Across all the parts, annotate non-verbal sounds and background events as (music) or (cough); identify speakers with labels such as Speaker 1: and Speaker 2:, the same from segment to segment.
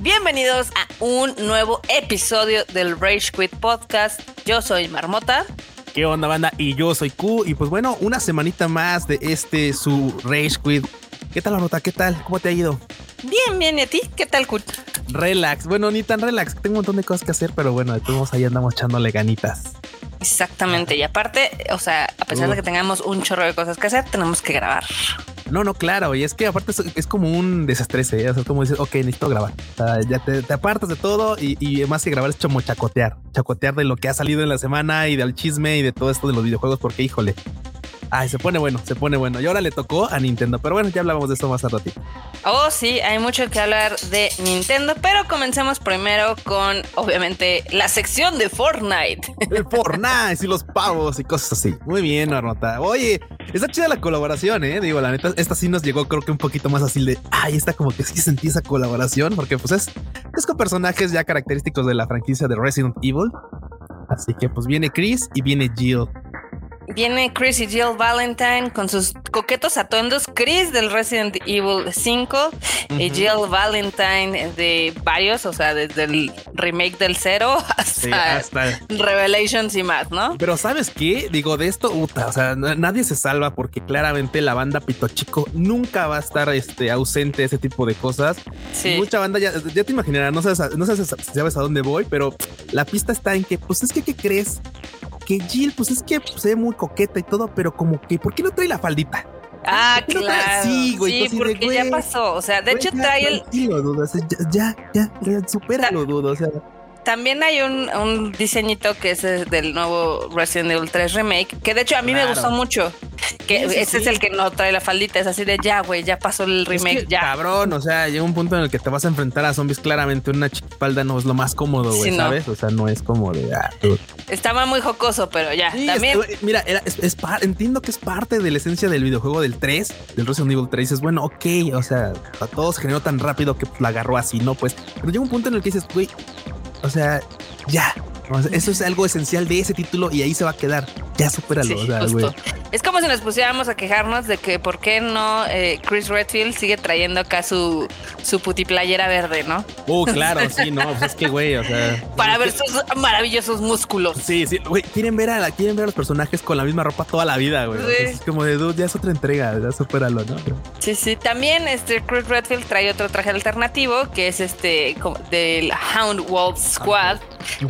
Speaker 1: Bienvenidos a un nuevo episodio del Rage Quit Podcast. Yo soy Marmota.
Speaker 2: ¿Qué onda, banda? Y yo soy Q. Y pues bueno, una semanita más de este su Rage Quit. ¿Qué tal, Marmota? ¿Qué tal? ¿Cómo te ha ido?
Speaker 1: Bien, bien. ¿Y a ti? ¿Qué tal, Q?
Speaker 2: Relax. Bueno, ni tan relax. Tengo un montón de cosas que hacer, pero bueno, de todos ahí andamos echándole ganitas.
Speaker 1: Exactamente. Y aparte, o sea, a pesar de que tengamos un chorro de cosas que hacer, tenemos que grabar.
Speaker 2: No, no, claro. Y es que aparte es, como un desestrés. ¿eh? O sea, como dices, ok, necesito grabar. O sea, ya te, apartas de todo y, y, más que grabar es como chacotear, chacotear de lo que ha salido en la semana y del chisme y de todo esto de los videojuegos, porque híjole, Ay, se pone bueno, se pone bueno. Y ahora le tocó a Nintendo, pero bueno, ya hablamos de eso más a ratito.
Speaker 1: Oh, sí, hay mucho que hablar de Nintendo, pero comencemos primero con, obviamente, la sección de Fortnite.
Speaker 2: El Fortnite y los pavos y cosas así. Muy bien, Arnota. Oye, está chida la colaboración, ¿eh? Digo, la neta, esta sí nos llegó creo que un poquito más así de, ay, está como que sí sentí esa colaboración, porque pues es, es con personajes ya característicos de la franquicia de Resident Evil. Así que pues viene Chris y viene Jill.
Speaker 1: Viene Chris y Jill Valentine con sus coquetos atuendos. Chris del Resident Evil 5 y Jill Valentine de varios, o sea, desde el remake del 0 (laughs) hasta, Revelations y más, ¿no?
Speaker 2: Pero ¿sabes qué? Digo, de esto, uta, o sea, nadie se salva porque claramente la banda Pito Chico nunca va a estar este, ausente de ese tipo de cosas. Sí. Mucha banda ya, ya te imaginarás, no sabes, no sabes, sabes a dónde voy, pero la pista está en que, pues es que, ¿qué crees? Que Jill, pues es que se ve muy coqueta y todo, pero como que, ¿por qué no trae la faldita?
Speaker 1: Ah, claro.
Speaker 2: Sí, güey.
Speaker 1: Sí, porque ya pasó. O sea, de hecho trae el.
Speaker 2: ya, ya, ya, supéralo, dudo. O sea.
Speaker 1: También hay un, un, diseñito que es del nuevo Resident Evil 3 Remake, que de hecho a mí me gustó mucho. Que ese es el que no trae la faldita, es así de ya, güey, ya pasó el remake, ya.
Speaker 2: Cabrón, o sea, llega un punto en el que te vas a enfrentar a zombies. Claramente una espalda no es lo más cómodo, güey, ¿sabes? O sea, no es como de. Ah,
Speaker 1: Estaba muy jocoso, pero ya. también.
Speaker 2: mira, es, entiendo que es parte de la esencia del videojuego del 3, del Resident Evil 3. Es bueno, ok, o sea, a todos generó tan rápido que la agarró así, ¿no? Pues, pero llega un punto en el que dices, güey, o sea, ya. Eso es algo esencial de ese título y ahí se va a quedar. Ya supéralo.
Speaker 1: Es como si nos pusiéramos a quejarnos de que por qué no eh, Chris Redfield sigue trayendo acá su, su putiplayera verde, ¿no?
Speaker 2: Uh, claro, sí, no, pues es que güey, o sea. (laughs)
Speaker 1: Para ver sus maravillosos músculos.
Speaker 2: Sí, sí, güey, quieren ver a la, quieren ver a los personajes con la misma ropa toda la vida, güey. es como de dude, ya es otra entrega, ya supéralo, ¿no?
Speaker 1: Sí, sí. También este Chris Redfield trae otro traje alternativo que es este del Hound Wolf Squad.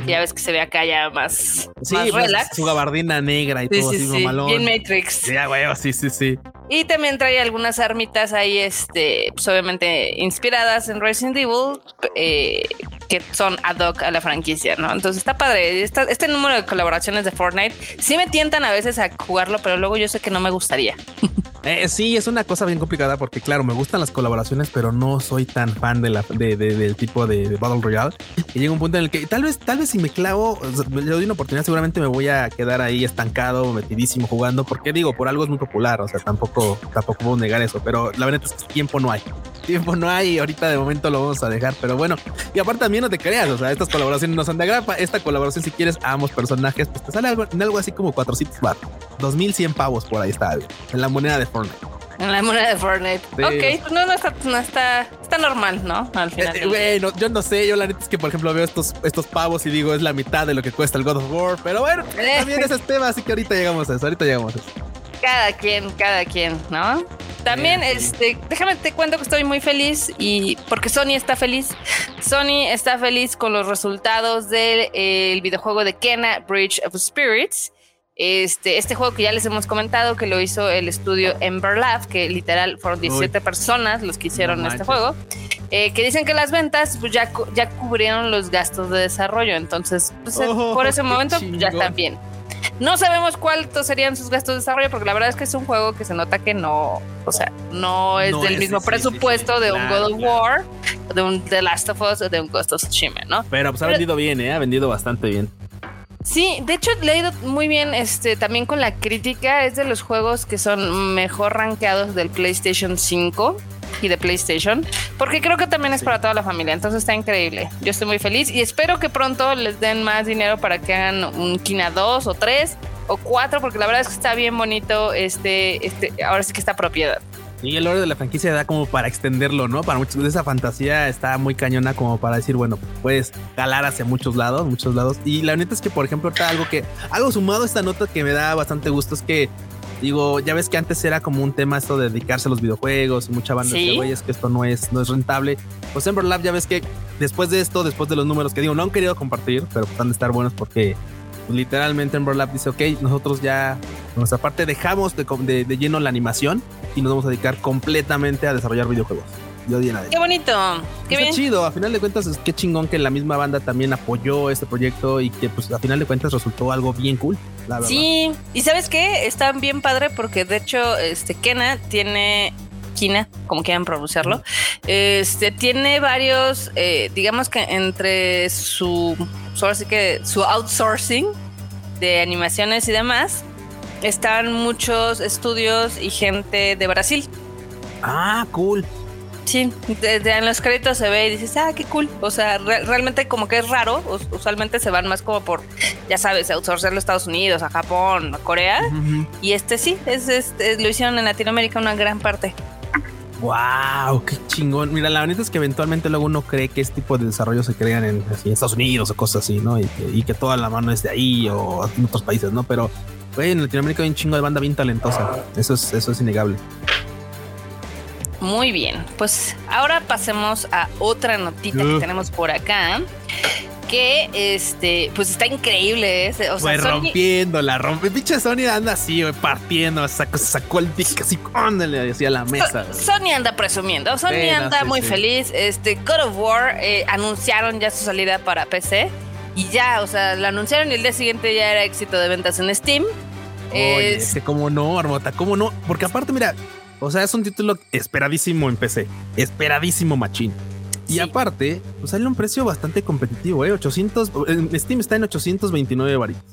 Speaker 1: Ya ves que se ve acá ya más, sí, más pues, relax.
Speaker 2: Su gabardina negra y todo así sí.
Speaker 1: Bien Matrix.
Speaker 2: Ya, güey, sí, sí, sí.
Speaker 1: Y también trae algunas armitas ahí, este, pues obviamente inspiradas en Resident Evil, eh, que son ad hoc a la franquicia, ¿no? Entonces está padre. este número de colaboraciones de Fortnite sí me tientan a veces a jugarlo, pero luego yo sé que no me gustaría. (laughs)
Speaker 2: Eh, sí, es una cosa bien complicada porque, claro, me gustan las colaboraciones, pero no soy tan fan de la, de, del tipo de, Battle Royale. Y llega un punto en el que tal vez, tal vez si me clavo, le doy una oportunidad, seguramente me voy a quedar ahí estancado, metidísimo jugando, porque digo, por algo es muy popular. O sea, tampoco, tampoco puedo negar eso, pero la verdad es que tiempo no hay tiempo no hay y ahorita de momento lo vamos a dejar, pero bueno, y aparte también no te creas, o sea, estas colaboraciones no son de grapa, esta colaboración si quieres a ambos personajes, pues te sale algo, en algo así como 400 bar, 2100 pavos por ahí está, en la moneda de Fortnite.
Speaker 1: En la moneda de Fortnite. ok, pues no, no está, no está, está normal, ¿no? Al final.
Speaker 2: Eh, bueno, yo no sé, yo la neta es que por ejemplo veo estos, estos pavos y digo es la mitad de lo que cuesta el God of War, pero bueno, eh. también ese es tema, así que ahorita llegamos a eso, ahorita llegamos a eso.
Speaker 1: Cada quien, cada quien, ¿no? También, este, déjame te cuento que estoy muy feliz y porque Sony está feliz. Sony está feliz con los resultados del eh, videojuego de Kena Bridge of Spirits. Este, este juego que ya les hemos comentado que lo hizo el estudio Ember Lab, que literal fueron 17 personas los que hicieron este juego, eh, que dicen que las ventas pues, ya, ya cubrieron los gastos de desarrollo. Entonces, pues, oh, por ese momento pues, ya están bien. (laughs) No sabemos cuántos serían sus gastos de desarrollo, porque la verdad es que es un juego que se nota que no, o sea, no es del mismo presupuesto de un God of War, de un The Last of Us o de un Ghost of Tsushima, ¿no?
Speaker 2: Pero pues ha vendido bien, ¿eh? Ha vendido bastante bien.
Speaker 1: Sí, de hecho le ha ido muy bien este, también con la crítica. Es de los juegos que son mejor rankeados del PlayStation 5 y de PlayStation, porque creo que también es para toda la familia, entonces está increíble. Yo estoy muy feliz y espero que pronto les den más dinero para que hagan un Kina 2 o 3 o 4, porque la verdad es que está bien bonito este, este ahora sí que esta propiedad.
Speaker 2: Y el lore de la franquicia da como para extenderlo, ¿no? Para muchos de esa fantasía está muy cañona como para decir, bueno, puedes calar hacia muchos lados, muchos lados. Y la neta es que, por ejemplo, está algo que, algo sumado a esta nota que me da bastante gusto es que Digo, ya ves que antes era como un tema esto de dedicarse a los videojuegos y mucha banda de güeyes que esto no es, no es rentable. Pues en Lab ya ves que después de esto, después de los números que digo, no han querido compartir, pero pues han de estar buenos porque literalmente Ember Lab dice, ok, nosotros ya, nuestra parte, dejamos de, de, lleno la animación y nos vamos a dedicar completamente a desarrollar videojuegos. Yo di
Speaker 1: Qué bonito, qué bien.
Speaker 2: chido, a final de cuentas qué chingón que la misma banda también apoyó este proyecto y que pues a final de cuentas resultó algo bien cool.
Speaker 1: Sí, y sabes qué, está bien padre porque de hecho este Kena tiene Kina, como quieran pronunciarlo, este tiene varios, eh, digamos que entre su, ahora sí que su outsourcing de animaciones y demás, están muchos estudios y gente de Brasil.
Speaker 2: Ah, cool.
Speaker 1: Sí, en los créditos se ve y dices, ah, qué cool. O sea, realmente como que es raro. Usualmente se van más como por, ya sabes, outsourcearlo a Estados Unidos, a Japón, a Corea. Y este sí, es, lo hicieron en Latinoamérica una gran parte.
Speaker 2: Wow, qué chingón. Mira, la verdad es que eventualmente luego uno cree que este tipo de desarrollos se crean en, Estados Unidos o cosas así, ¿no? Y que, toda la mano es de ahí o en otros países, ¿no? Pero, güey, en Latinoamérica hay un chingo de banda bien talentosa. Eso es, eso es innegable.
Speaker 1: Muy bien, pues ahora pasemos a otra notita que tenemos por acá. Que este, pues está increíble. ¿eh?
Speaker 2: O sea, rompiendo, la rompe. Pinche Sony anda así, partiendo, sacó, sacó el pico así, ándale, así a la mesa.
Speaker 1: Sony anda presumiendo, Sony anda muy feliz. Este, God of War eh, anunciaron ya su salida para PC. Y ya, o sea, lo anunciaron y el día siguiente ya era éxito de ventas en Steam.
Speaker 2: Oye, es... que cómo no, Armota, cómo no. Porque aparte, mira, o sea, es un título esperadísimo en PC. Esperadísimo machín. Y aparte, pues sale un precio bastante competitivo, ¿eh? 800, en Steam está en 829 varitos.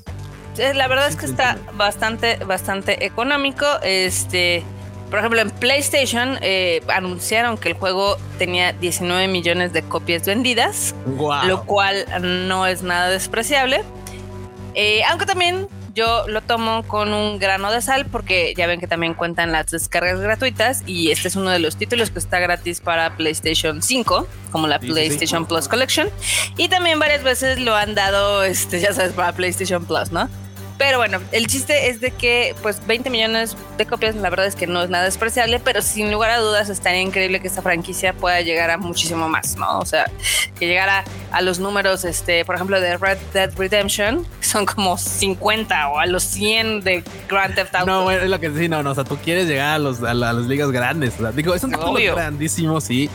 Speaker 1: La verdad es que está bastante, bastante económico. Este, por ejemplo, en PlayStation eh, anunciaron que el juego tenía 19 millones de copias vendidas, lo cual no es nada despreciable. Eh, aunque también yo lo tomo con un grano de sal porque ya ven que también cuentan las descargas gratuitas y este es uno de los títulos que está gratis para PlayStation 5, como la PlayStation Plus Collection. Y también varias veces lo han dado, este, ya sabes, para PlayStation Plus, ¿no? Pero bueno, el chiste es de que pues 20 millones de copias la verdad es que no es nada despreciable, pero sin lugar a dudas estaría increíble que esta franquicia pueda llegar a muchísimo más, ¿no? O sea, que llegara a los números, este, por ejemplo, de Red Dead Redemption, que son como 50 o a los 100 de Grand Theft Auto.
Speaker 2: No, es lo que sí, no, no, o sea, tú quieres llegar a, los, a, las ligas grandes, digo, es un título grandísimo, sí,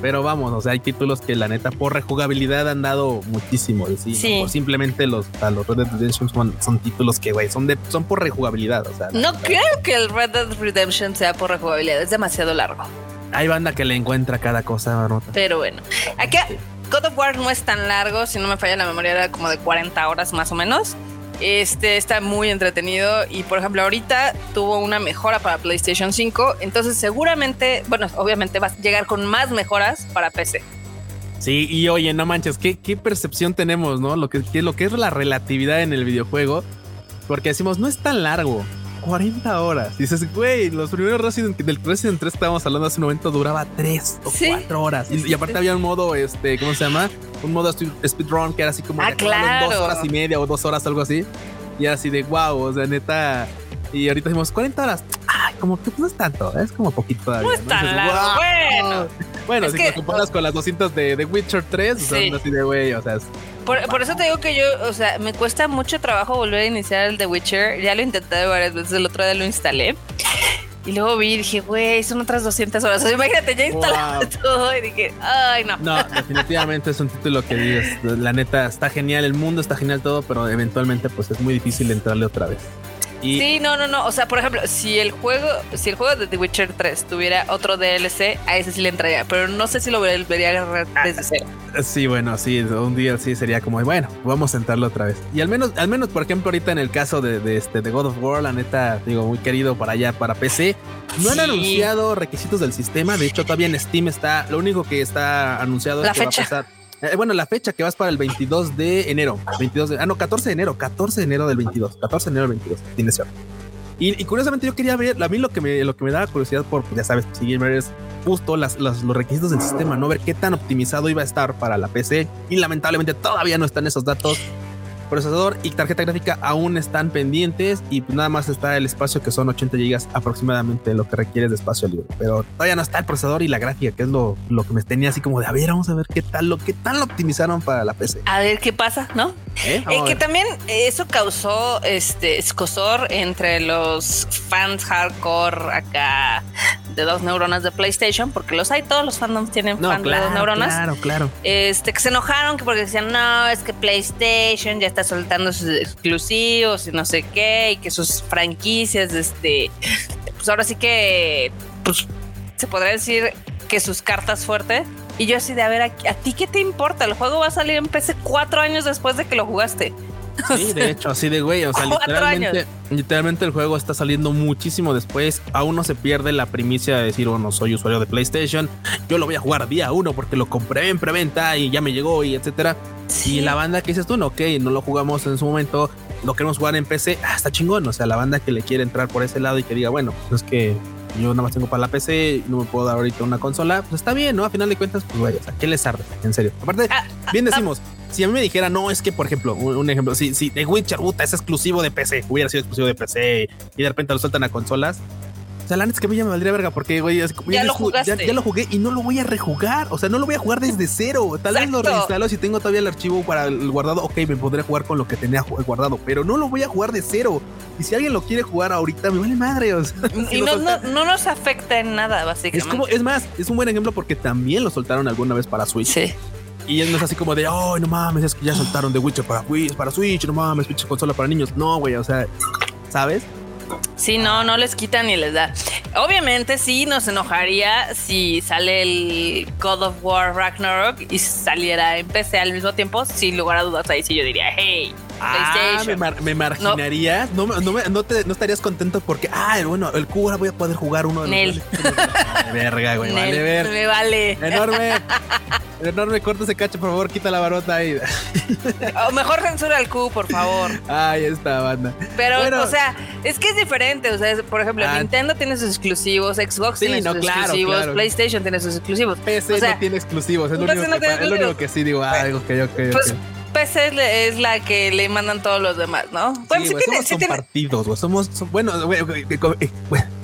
Speaker 2: pero vamos, o sea, hay títulos que la neta por rejugabilidad han dado muchísimo. Sí, sí. simplemente los, los Red Dead Redemption son, títulos que, güey, son, de, son por rejugabilidad. O sea,
Speaker 1: no creo que el Red Dead Redemption sea por rejugabilidad, es demasiado largo.
Speaker 2: Hay banda que le encuentra cada cosa,
Speaker 1: Pero bueno, aquí God of War no es tan largo, si no me falla la memoria, era como de 40 horas más o menos. Este está muy entretenido y por ejemplo ahorita tuvo una mejora para PlayStation 5, entonces seguramente, bueno, obviamente va a llegar con más mejoras para PC.
Speaker 2: Sí, y oye, no manches, ¿qué, qué percepción tenemos, ¿no? Lo que, lo que es la relatividad en el videojuego, porque decimos, no es tan largo, 40 horas. Y dices, güey, los primeros Resident, del Resident 3 estábamos hablando hace un momento, duraba 3 o 4 horas. Y, aparte había un modo, este, ¿cómo se llama? Un modo speedrun que era así como
Speaker 1: ah, claro.
Speaker 2: dos horas y media o dos horas, algo así. Y era así de wow, o sea, neta. Y ahorita decimos 40 horas. Ay, como que no es tanto, es como poquito todavía.
Speaker 1: No es tan largo, bueno.
Speaker 2: Bueno, si te comparas con las 200 de, de Witcher 3, o sea, así de güey, o sea, es
Speaker 1: por, eso te digo que yo, o sea, me cuesta mucho trabajo volver a iniciar el The Witcher. Ya lo intenté varias veces, el otro día lo instalé. Y luego vi y dije, güey, son otras 200 horas. O sea, imagínate, ya instalé todo y dije, ay, no.
Speaker 2: No, definitivamente es un título que dices, la neta, está genial, el mundo está genial todo, pero eventualmente pues es muy difícil entrarle otra vez.
Speaker 1: Sí, no, no, no. O sea, por ejemplo, si el juego, si el juego de The Witcher 3 tuviera otro DLC, a ese sí le entraría, pero no sé si lo volvería a agarrar desde cero.
Speaker 2: Sí, bueno, sí, un día sí sería como, bueno, vamos a entrarlo otra vez. Y al menos, al menos, por ejemplo, ahorita en el caso de, este de God of War, la neta, digo, muy querido para allá, para PC. No han anunciado requisitos del sistema. De hecho, todavía en Steam está, lo único que está anunciado
Speaker 1: la
Speaker 2: es que
Speaker 1: fecha.
Speaker 2: va a pasar eh, bueno, la fecha que vas para el 22 de enero. 22 de, ah, no, 14 de enero. 14 de enero del 22. 14 de enero del 22. Tienes cierto. Y, curiosamente yo quería ver, a mí lo que me, lo que me daba curiosidad por, ya sabes, si es justo las, los requisitos del sistema, no ver qué tan optimizado iba a estar para la PC. Y lamentablemente todavía no están esos datos procesador y tarjeta gráfica aún están pendientes y pues nada más está el espacio que son 80 gigas aproximadamente lo que requiere de espacio libre. Pero todavía no está el procesador y la gráfica, que es lo, lo que me tenía así como de a ver, vamos a ver qué tal lo que tal lo optimizaron para la PC.
Speaker 1: A ver qué pasa, ¿no? ¿Eh? eh que también eso causó este escosor entre los fans hardcore acá de dos neuronas de PlayStation, porque los hay, todos los fandoms tienen fans de dos neuronas.
Speaker 2: Claro, claro.
Speaker 1: Este que se enojaron porque decían, no, es que PlayStation ya está soltando sus exclusivos y no sé qué, y que sus franquicias, este, (laughs) pues ahora sí que, pues se podría decir que sus cartas fuertes. Y yo así de, a ver, ¿a, ti qué te importa? El juego va a salir en PC cuatro años después de que lo jugaste.
Speaker 2: Sí, de hecho, así de güey. O sea, (laughs) literalmente, literalmente, el juego está saliendo muchísimo después. Aún no se pierde la primicia de decir, oh, no soy usuario de PlayStation. Yo lo voy a jugar día uno porque lo compré en preventa y ya me llegó y etcétera. Y la banda que dices tú, no, ok, no lo jugamos en su momento, lo queremos jugar en PC, ah, está chingón. O sea, la banda que le quiere entrar por ese lado y que diga, bueno, pues es que yo nada más tengo para la PC, no me puedo dar ahorita una consola, pues está bien, ¿no? A final de cuentas, pues güey, o sea, ¿qué les arde? En serio. Aparte, ah, bien ah, decimos, si a mí me dijera, no, es que, por ejemplo, un, ejemplo, si, si The Witcher, puta, es exclusivo de PC, hubiera sido exclusivo de PC y de repente lo sueltan a consolas, o sea, la neta es que a mí ya me valdría verga porque, güey,
Speaker 1: ya, lo jugaste.
Speaker 2: Ya, lo jugué y no lo voy a rejugar. O sea, no lo voy a jugar desde cero. Tal vez lo reinstalo si tengo todavía el archivo para el guardado. Ok, me podré jugar con lo que tenía guardado, pero no lo voy a jugar de cero. Y si alguien lo quiere jugar ahorita, me vale madre. O sea, (laughs)
Speaker 1: y no, no, no, nos afecta en nada, básicamente.
Speaker 2: Es como, es más, es un buen ejemplo porque también lo soltaron alguna vez para Switch.
Speaker 1: Sí.
Speaker 2: Y no es así como de, ay, no mames, es que ya soltaron The Witcher para Switch, para Switch, no mames, Switch consola para niños. No, güey, o sea, ¿sabes?
Speaker 1: Sí, no, no les quitan ni les da. Obviamente sí nos enojaría si sale el God of War Ragnarok y saliera en PC al mismo tiempo, sin lugar a dudas ahí sí yo diría, hey,
Speaker 2: Ah, me, marginarías. No, no, no, te, no, estarías contento porque, ah, bueno, el Q ahora voy a poder jugar uno de
Speaker 1: Nel.
Speaker 2: los. verga, güey. Vale, ver.
Speaker 1: Me vale.
Speaker 2: Enorme. enorme, corta ese cacho, por favor, quita la barota ahí.
Speaker 1: o mejor censura el Q, por favor.
Speaker 2: Ahí está, banda.
Speaker 1: Pero, o sea, es que es diferente. O sea, por ejemplo, ah. Nintendo tiene sus exclusivos, Xbox tiene sus exclusivos, PlayStation tiene sus exclusivos.
Speaker 2: PC no tiene exclusivos. Es lo, único que, es lo único que sí digo, ah, algo que yo creo. Pues,
Speaker 1: PC es la que le mandan todos los demás, ¿no?
Speaker 2: Bueno, sí, somos compartidos, somos, bueno,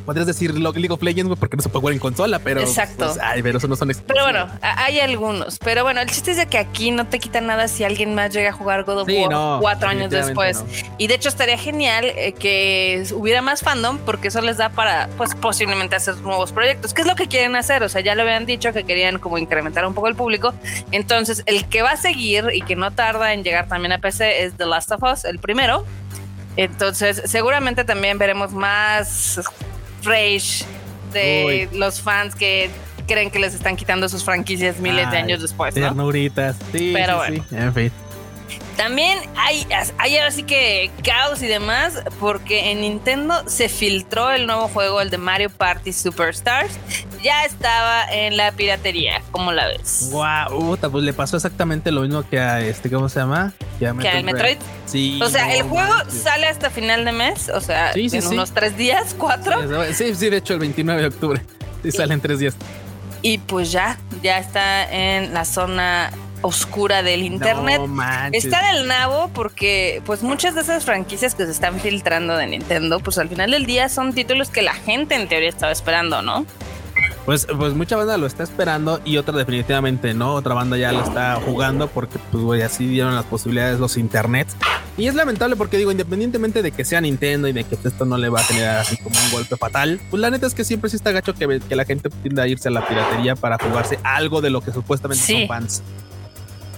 Speaker 2: podrías decir League of Legends porque no se puede jugar en consola, pero
Speaker 1: exacto. Pues,
Speaker 2: ay, pero eso no son
Speaker 1: Pero bueno, hay algunos. Pero bueno, el chiste es de que aquí no te quita nada si alguien más llega a jugar God of War cuatro años después. Y de hecho estaría genial eh, que hubiera más fandom porque eso les da para, pues posiblemente hacer nuevos proyectos. ¿Qué es lo que quieren hacer? O sea, ya lo habían dicho que querían como incrementar un poco el público. Entonces, el que va a seguir y que no tarda en llegar también a PC es The Last of Us, el primero. Entonces, seguramente también veremos más rage de los fans que creen que les están quitando sus franquicias miles de años después. ¿no?
Speaker 2: Sí, Pero bueno. En fin.
Speaker 1: También hay, hay así que caos y demás, porque en Nintendo se filtró el nuevo juego, el de Mario Party Superstars. Ya estaba en la piratería, ¿cómo la ves?
Speaker 2: Wow, pues le pasó exactamente lo mismo que a este, ¿cómo se llama?
Speaker 1: Que, a Metroid. Metroid. Sí. O sea, el juego sale hasta final de mes, o sea, en unos tres días, cuatro.
Speaker 2: Sí, sí, de hecho, el 29 de octubre. Sí, sale en tres días.
Speaker 1: Y pues ya, ya está en la zona oscura del internet. está en el nabo porque pues muchas de esas franquicias que se están filtrando de Nintendo, pues al final del día son títulos que la gente en teoría estaba esperando, ¿no?
Speaker 2: Pues, pues mucha banda lo está esperando y otra definitivamente no. Otra banda ya lo está jugando porque pues güey, así dieron las posibilidades los internets. Y es lamentable porque digo, independientemente de que sea Nintendo y de que esto no le va a generar así como un golpe fatal, pues la neta es que siempre sí está gacho que, que la gente tienda a irse a la piratería para jugarse algo de lo que supuestamente son fans.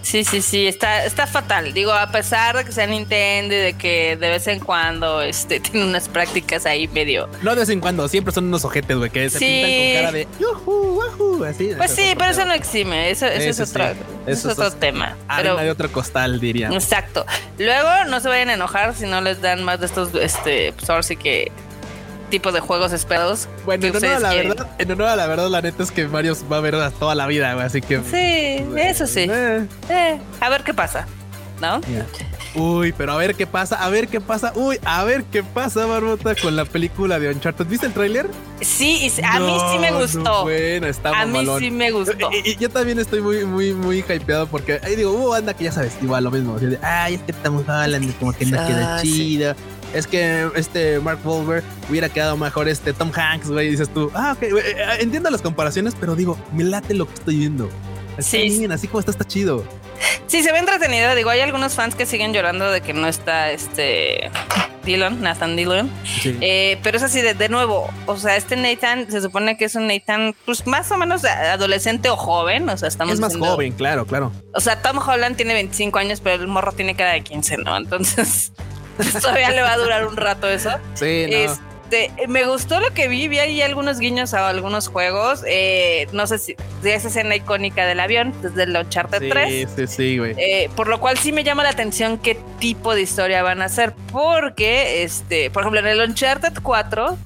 Speaker 1: Sí, sí, sí, está, está fatal. Digo, a pesar de que sea Nintendo y de que de vez en cuando este, (laughs) tiene unas prácticas ahí medio.
Speaker 2: No de vez en cuando, siempre son unos ojetes, güey, que se pintan con cara de yuhu, wahoo, así.
Speaker 1: Pues sí, pero eso no exime, eso, eso, es, otro, eso es otro tema.
Speaker 2: Pero de otro costal, diría.
Speaker 1: Exacto. Luego no se vayan a enojar si no les dan más de estos, este, pues ahora sí que tipo de juegos esperados.
Speaker 2: Bueno, en honor, a la verdad, en honor a la verdad, la neta es que Mario va a ver toda la vida, así que.
Speaker 1: Sí, eso sí. Eh. Eh, a ver qué pasa, ¿no?
Speaker 2: Uy, pero a ver qué pasa, a ver qué pasa. Uy, a ver qué pasa, Barbota, con la película de Uncharted. ¿Viste el tráiler?
Speaker 1: Sí, a mí sí me gustó.
Speaker 2: bueno, está
Speaker 1: A mí sí me gustó.
Speaker 2: Y, yo también estoy muy, muy, muy hypeado porque ahí digo, uh, anda que ya sabes, igual lo mismo. Ay, es que estamos hablando como que no queda ah, chido. Es que este Mark Wahlberg hubiera quedado mejor este Tom Hanks, güey. Dices tú, ah, ok, eh, entiendo las comparaciones, pero digo, me late lo que estoy viendo. sí. así como está, está chido.
Speaker 1: Sí, se ve entretenido. Digo, hay algunos fans que siguen llorando de que no está este Dylan, Nathan Dillon. Eh, pero es así de, de nuevo. O sea, este Nathan se supone que es un Nathan, pues más o menos adolescente o joven. O sea, estamos.
Speaker 2: Es más joven, claro, claro.
Speaker 1: O sea, Tom Holland tiene 25 años, pero el morro tiene cada de 15, ¿no? Entonces, (laughs) todavía le va a durar un rato eso.
Speaker 2: Sí, no.
Speaker 1: Este, me gustó lo que vi, vi ahí algunos guiños a algunos juegos. Eh, no sé si de esa escena icónica del avión, desde el Uncharted 3.
Speaker 2: Sí, sí, güey.
Speaker 1: Eh, por lo cual sí me llama la atención qué tipo de historia van a hacer. Porque, este, por ejemplo, en el Uncharted 4.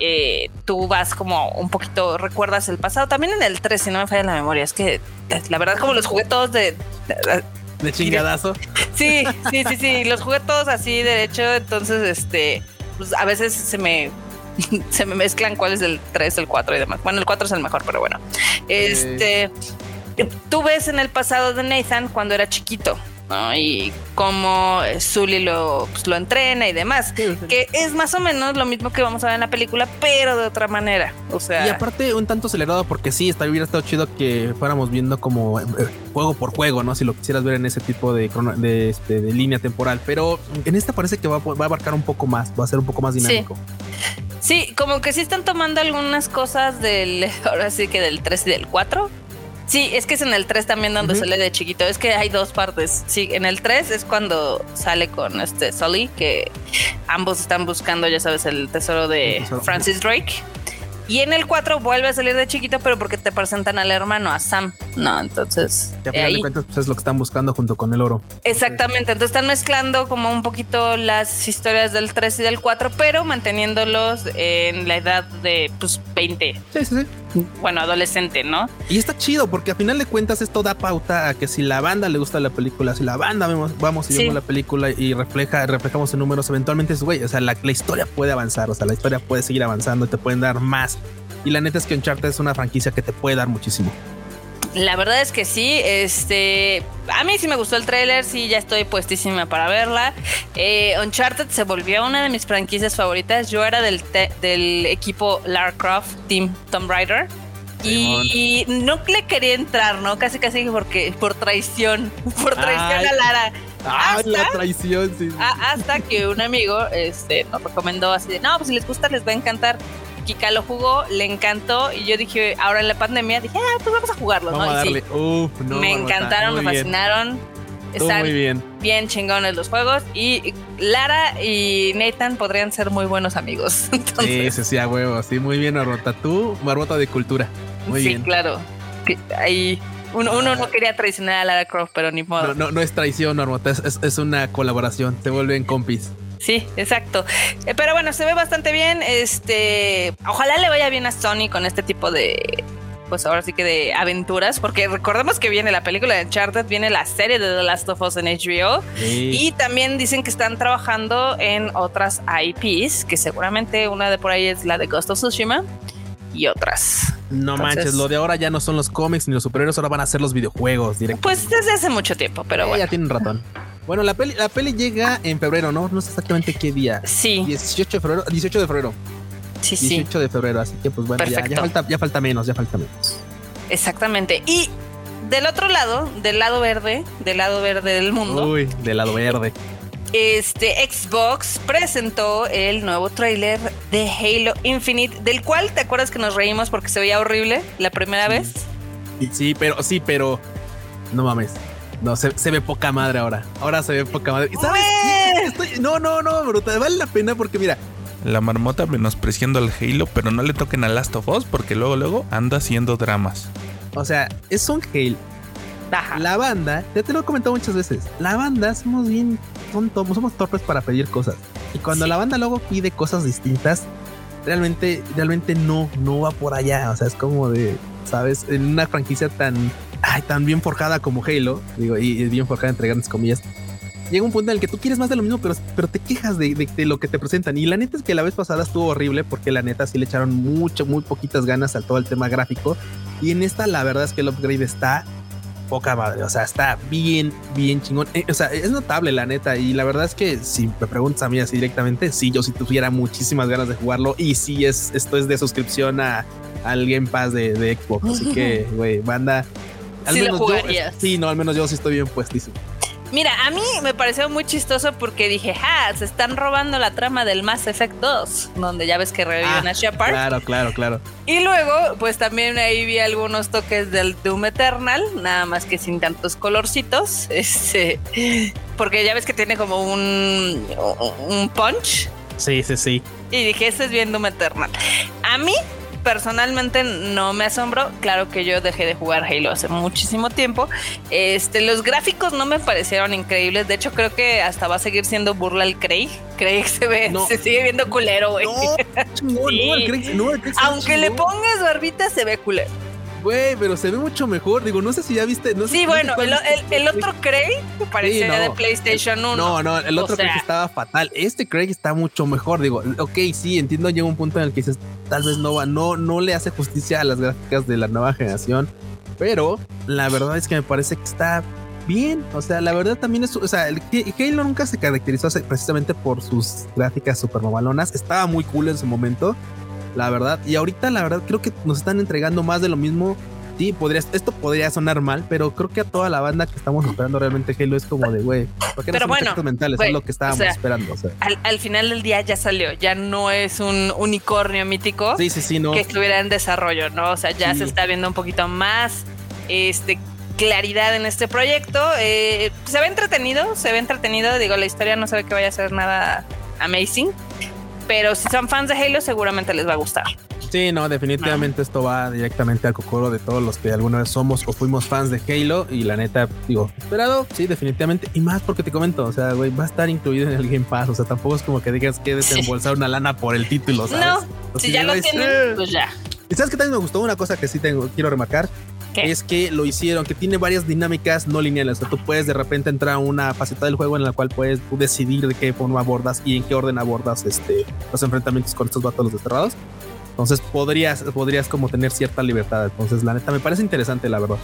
Speaker 1: Eh, tú vas como un poquito, recuerdas el pasado. También en el 3, si no me falla la memoria. Es que la verdad, como los jugué todos de,
Speaker 2: de chingadazo. (laughs)
Speaker 1: Sí, sí, sí, sí. Los jugué todos así, derecho. Entonces, este pues a veces se me (laughs) se me mezclan cuál es el 3, el 4 y demás. Bueno, el 4 es el mejor, pero bueno. Este, tú ves en el pasado de Nathan cuando era chiquito. Y cómo Zully lo, pues, lo entrena y demás. Que es más o menos lo mismo que vamos a ver en la película, pero de otra manera. O sea.
Speaker 2: Y aparte, un tanto acelerado, porque sí, está, hubiera estado chido que fuéramos viendo como eh, juego por juego, ¿no? Si lo quisieras ver en ese tipo de, de, este, de línea temporal. Pero en esta parece que va, va, a abarcar un poco más, va a ser un poco más dinámico.
Speaker 1: Sí. como que sí están tomando algunas cosas del, (laughs) ahora sí que del 3 y del 4 Sí, es que es en el 3 también donde sale de chiquito. Es que hay dos partes. Sí, en el 3 es cuando sale con este Sully, que ambos están buscando, ya sabes, el tesoro de Francis Drake. Y en el 4 vuelve a salir de chiquito, pero porque te presentan al hermano, a Sam. No, entonces.
Speaker 2: Ya final de cuentas, pues es lo que están buscando junto con el oro.
Speaker 1: Exactamente. Entonces están mezclando como un poquito las historias del 3 y del 4, pero manteniéndolos en la edad de pues 20.
Speaker 2: Sí, sí, sí
Speaker 1: bueno, adolescente, ¿no?
Speaker 2: Y está chido porque a final de cuentas esto da pauta a que si la banda le gusta la película, si la banda vemos, vamos y vemos la película y refleja, reflejamos en números, eventualmente es güey, o sea, la, historia puede avanzar, o sea, la historia puede seguir avanzando, te pueden dar más. Y la neta es que Uncharted es una franquicia que te puede dar muchísimo.
Speaker 1: La verdad es que sí, este, a mí sí me gustó el tráiler, sí, ya estoy puestísima para verla. Eh, Uncharted se volvió una de mis franquicias favoritas. Yo era del, del equipo Lara Croft, Team Tomb Raider. Y, no le quería entrar, ¿no? Casi, casi porque por traición, (laughs) por traición a Lara.
Speaker 2: Ah, la traición, sí.
Speaker 1: hasta que un amigo este, nos recomendó así de, no, pues si les gusta les va a encantar. Kika lo jugó, le encantó y yo dije, ahora en la pandemia, dije, ah, pues vamos a jugarlo, ¿no? me encantaron, me fascinaron. Están muy bien. bien chingones los juegos y Lara y Nathan podrían ser muy buenos amigos. (laughs)
Speaker 2: Sí, sí, sí, a huevo, sí, muy bien, Marbota. Tú, Marbota de cultura. Muy
Speaker 1: sí,
Speaker 2: bien.
Speaker 1: claro. Ahí uno, no quería traicionar a Lara Croft, pero ni modo.
Speaker 2: No, no, es traición, Marbota, es, es, una colaboración. Se vuelven compis.
Speaker 1: Sí, exacto. Eh, pero bueno, se ve bastante bien. Este, ojalá le vaya bien a Sony con este tipo de, pues ahora sí que de aventuras, porque recordemos que viene la película de Uncharted, viene la serie de The Last of Us en HBO y también dicen que están trabajando en otras IPs, que seguramente una de por ahí es la de Ghost of Tsushima y otras.
Speaker 2: No manches, lo de ahora ya no son los cómics ni los superhéroes, ahora van a ser los videojuegos directamente.
Speaker 1: Pues desde hace mucho tiempo, pero bueno.
Speaker 2: Ya tienen ratón. Bueno, la peli, la peli llega en febrero, ¿no? No sé exactamente qué día.
Speaker 1: Sí.
Speaker 2: 18 de febrero. 18 de febrero.
Speaker 1: Sí,
Speaker 2: 18 de febrero, así que pues bueno, ya, falta, ya falta menos, ya falta menos.
Speaker 1: Exactamente. Y del otro lado, del lado verde, del lado verde del mundo.
Speaker 2: Uy, del lado verde.
Speaker 1: Este Xbox presentó el nuevo tráiler de Halo Infinite, del cual te acuerdas que nos reímos porque se veía horrible la primera vez.
Speaker 2: Sí, pero sí, pero no mames. No, se, ve poca madre ahora. Ahora se ve poca madre. ¿Sabes? no, no, no, brutal. Vale la pena porque mira.
Speaker 3: La marmota menospreciando al Halo, pero no le toquen a Last of Us porque luego, luego anda haciendo dramas.
Speaker 2: O sea, es un Halo. La banda, ya te lo he comentado muchas veces, la banda somos bien tontos, somos torpes para pedir cosas. Y cuando la banda luego pide cosas distintas, realmente, realmente no, no va por allá. O sea, es como de, ¿sabes? En una franquicia tan ay, tan bien forjada como Halo, digo, y, bien forjada entre grandes comillas, llega un punto en el que tú quieres más de lo mismo, pero, pero te quejas de, de, lo que te presentan. Y la neta es que la vez pasada estuvo horrible porque la neta sí le echaron mucho, muy poquitas ganas a todo el tema gráfico. Y en esta, la verdad es que el upgrade está poca madre. O sea, está bien, bien chingón. Eh, o sea, es notable, la neta. Y la verdad es que si me preguntas a mí así directamente, sí, yo sí tuviera muchísimas ganas de jugarlo. Y sí, es, esto es de suscripción a, al Game Pass de, de Xbox. Así que, (laughs) güey, banda.
Speaker 1: Al sí menos
Speaker 2: yo, sí, no, al menos yo sí estoy bien puestísimo.
Speaker 1: Mira, a mí me pareció muy chistoso porque dije, ja, se están robando la trama del Mass Effect 2, donde ya ves que reviven ah, a Shepard.
Speaker 2: Claro, claro, claro.
Speaker 1: Y luego, pues también ahí vi algunos toques del Doom Eternal, nada más que sin tantos colorcitos. (laughs) Este, porque ya ves que tiene como un, un punch.
Speaker 2: Sí, sí, sí.
Speaker 1: Y dije, ese es bien Doom Eternal. A mí personalmente no me asombro. Claro que yo dejé de jugar Halo hace muchísimo tiempo. Este, los gráficos no me parecieron increíbles. De hecho, creo que hasta va a seguir siendo burla el Craig. Craig se ve, se sigue viendo culero, güey. No, Aunque le pongas barbita, se ve culero.
Speaker 2: Güey, pero se ve mucho mejor. Digo, no sé si ya viste. No
Speaker 1: sí, bueno, el, otro Craig parecía de PlayStation 1.
Speaker 2: No, no, el otro Craig estaba fatal. Este Craig está mucho mejor. Digo, ok, sí, entiendo, llega un punto en el que dices, tal vez no, no, no le hace justicia a las gráficas de la nueva generación. Pero la verdad es que me parece que está bien. O sea, la verdad también es. O sea, el Halo nunca se caracterizó precisamente por sus gráficas super mamalonas. Estaba muy cool en su momento la verdad. Y ahorita, la verdad, creo que nos están entregando más de lo mismo. Sí, podría, esto podría sonar mal, pero creo que a toda la banda que estamos esperando realmente Halo es como de, güey,
Speaker 1: pero
Speaker 2: no
Speaker 1: bueno,
Speaker 2: mentales? es lo que estábamos esperando.
Speaker 1: al, final del día ya salió, ya no es un unicornio mítico
Speaker 2: sí, sí, sí, no.
Speaker 1: que estuviera en desarrollo, ¿no? O sea, ya se está viendo un poquito más este claridad en este proyecto. Eh, se ve entretenido, se ve entretenido. Digo, la historia no se ve que vaya a ser nada amazing, pero si son fans de Halo seguramente les va a gustar.
Speaker 2: Sí, no, definitivamente esto va directamente al cocoro de todos los que alguna vez somos o fuimos fans de Halo y la neta, digo, esperado, sí, definitivamente. Y más porque te comento, o sea, güey, va a estar incluido en el Game Pass, o sea, tampoco es como que digas que desembolsar una lana por el título, ¿sabes?
Speaker 1: No, si ya lo tienen, pues ya.
Speaker 2: Y sabes que también me gustó una cosa que sí tengo, quiero remarcar, es que lo hicieron, que tiene varias dinámicas no lineales. O sea, tú puedes de repente entrar a una faceta del juego en la cual puedes decidir de qué forma abordas y en qué orden abordas este, los enfrentamientos con estos vatos desterrados. Entonces podrías, podrías como tener cierta libertad. Entonces, la neta, me parece interesante, la verdad.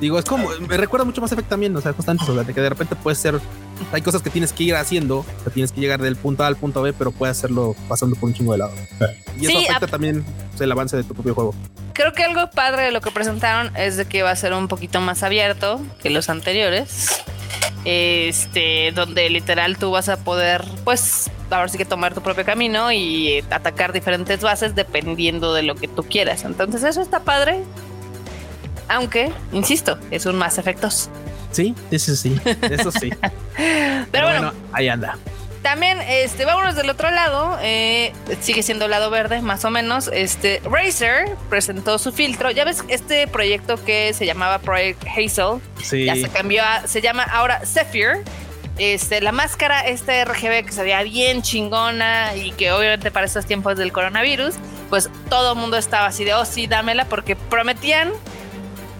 Speaker 2: Digo, es como, me recuerda mucho más efecto también, o sea, justamente, o sea, de que de repente puedes ser, hay cosas que tienes que ir haciendo, que tienes que llegar del punto A al punto B, pero puedes hacerlo pasando por un chingo de lado. Y eso afecta también pues, el avance de tu propio juego.
Speaker 1: Creo que algo padre de lo que presentaron es de que va a ser un poquito más abierto que los anteriores. Este, donde literal tú vas a poder, pues, ahora sí que tomar tu propio camino y atacar diferentes bases dependiendo de lo que tú quieras. Entonces, eso está padre. Aunque, insisto, es un más efectos.
Speaker 2: Sí, eso sí, eso sí. (laughs)
Speaker 1: Pero, bueno,
Speaker 2: ahí anda.
Speaker 1: También, este, vámonos del otro lado. Eh, sigue siendo lado verde, más o menos. Este, Razer presentó su filtro. Ya ves, este proyecto que se llamaba Project Hazel.
Speaker 2: Sí.
Speaker 1: Ya se cambió a, se llama ahora Zephyr. Este, la máscara, este RGB que se veía bien chingona y que obviamente para estos tiempos del coronavirus, pues todo el mundo estaba así de, oh sí, dámela, porque prometían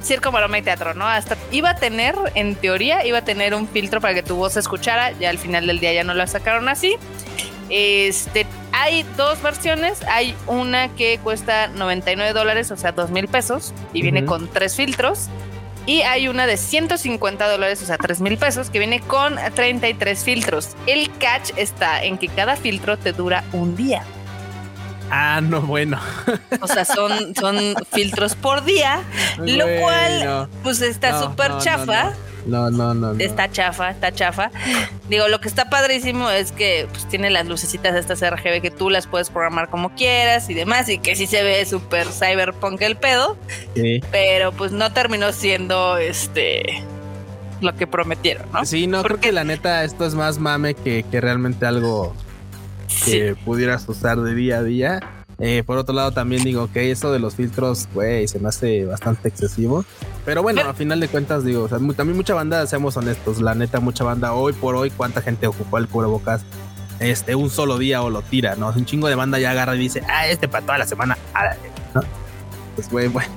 Speaker 1: circo, maroma y teatro, ¿no? Hasta iba a tener, en teoría, iba a tener un filtro para que tu voz se escuchara. Ya al final del día ya no la sacaron así. Este, hay dos versiones. Hay una que cuesta 99 dólares, o sea, 2 mil pesos, y viene con tres filtros. Y hay una de 150 dólares, o sea, 3 mil pesos, que viene con 33 filtros. El catch está en que cada filtro te dura un día.
Speaker 2: Ah, no, bueno.
Speaker 1: O sea, son, son filtros por día, lo cual, pues está súper chafa.
Speaker 2: No, no, no,
Speaker 1: Está chafa, está chafa. Digo, lo que está padrísimo es que pues, tiene las lucecitas de estas RGB que tú las puedes programar como quieras y demás, y que sí se ve súper cyberpunk el pedo. Sí. Pero pues no terminó siendo este lo que prometieron, ¿no?
Speaker 2: Sí, no, creo que la neta esto es más mame que, que realmente algo que pudieras usar de día a día. Eh, por otro lado, también digo que eso de los filtros, güey, se me hace bastante excesivo. Pero bueno, a final de cuentas, digo, también mucha banda, seamos honestos, la neta, mucha banda, hoy por hoy, ¿cuánta gente ocupó el cubrebocas? Este, un solo día o lo tira, ¿no? Un chingo de banda ya agarra y dice, ah, este para toda la semana. Pues, güey, bueno,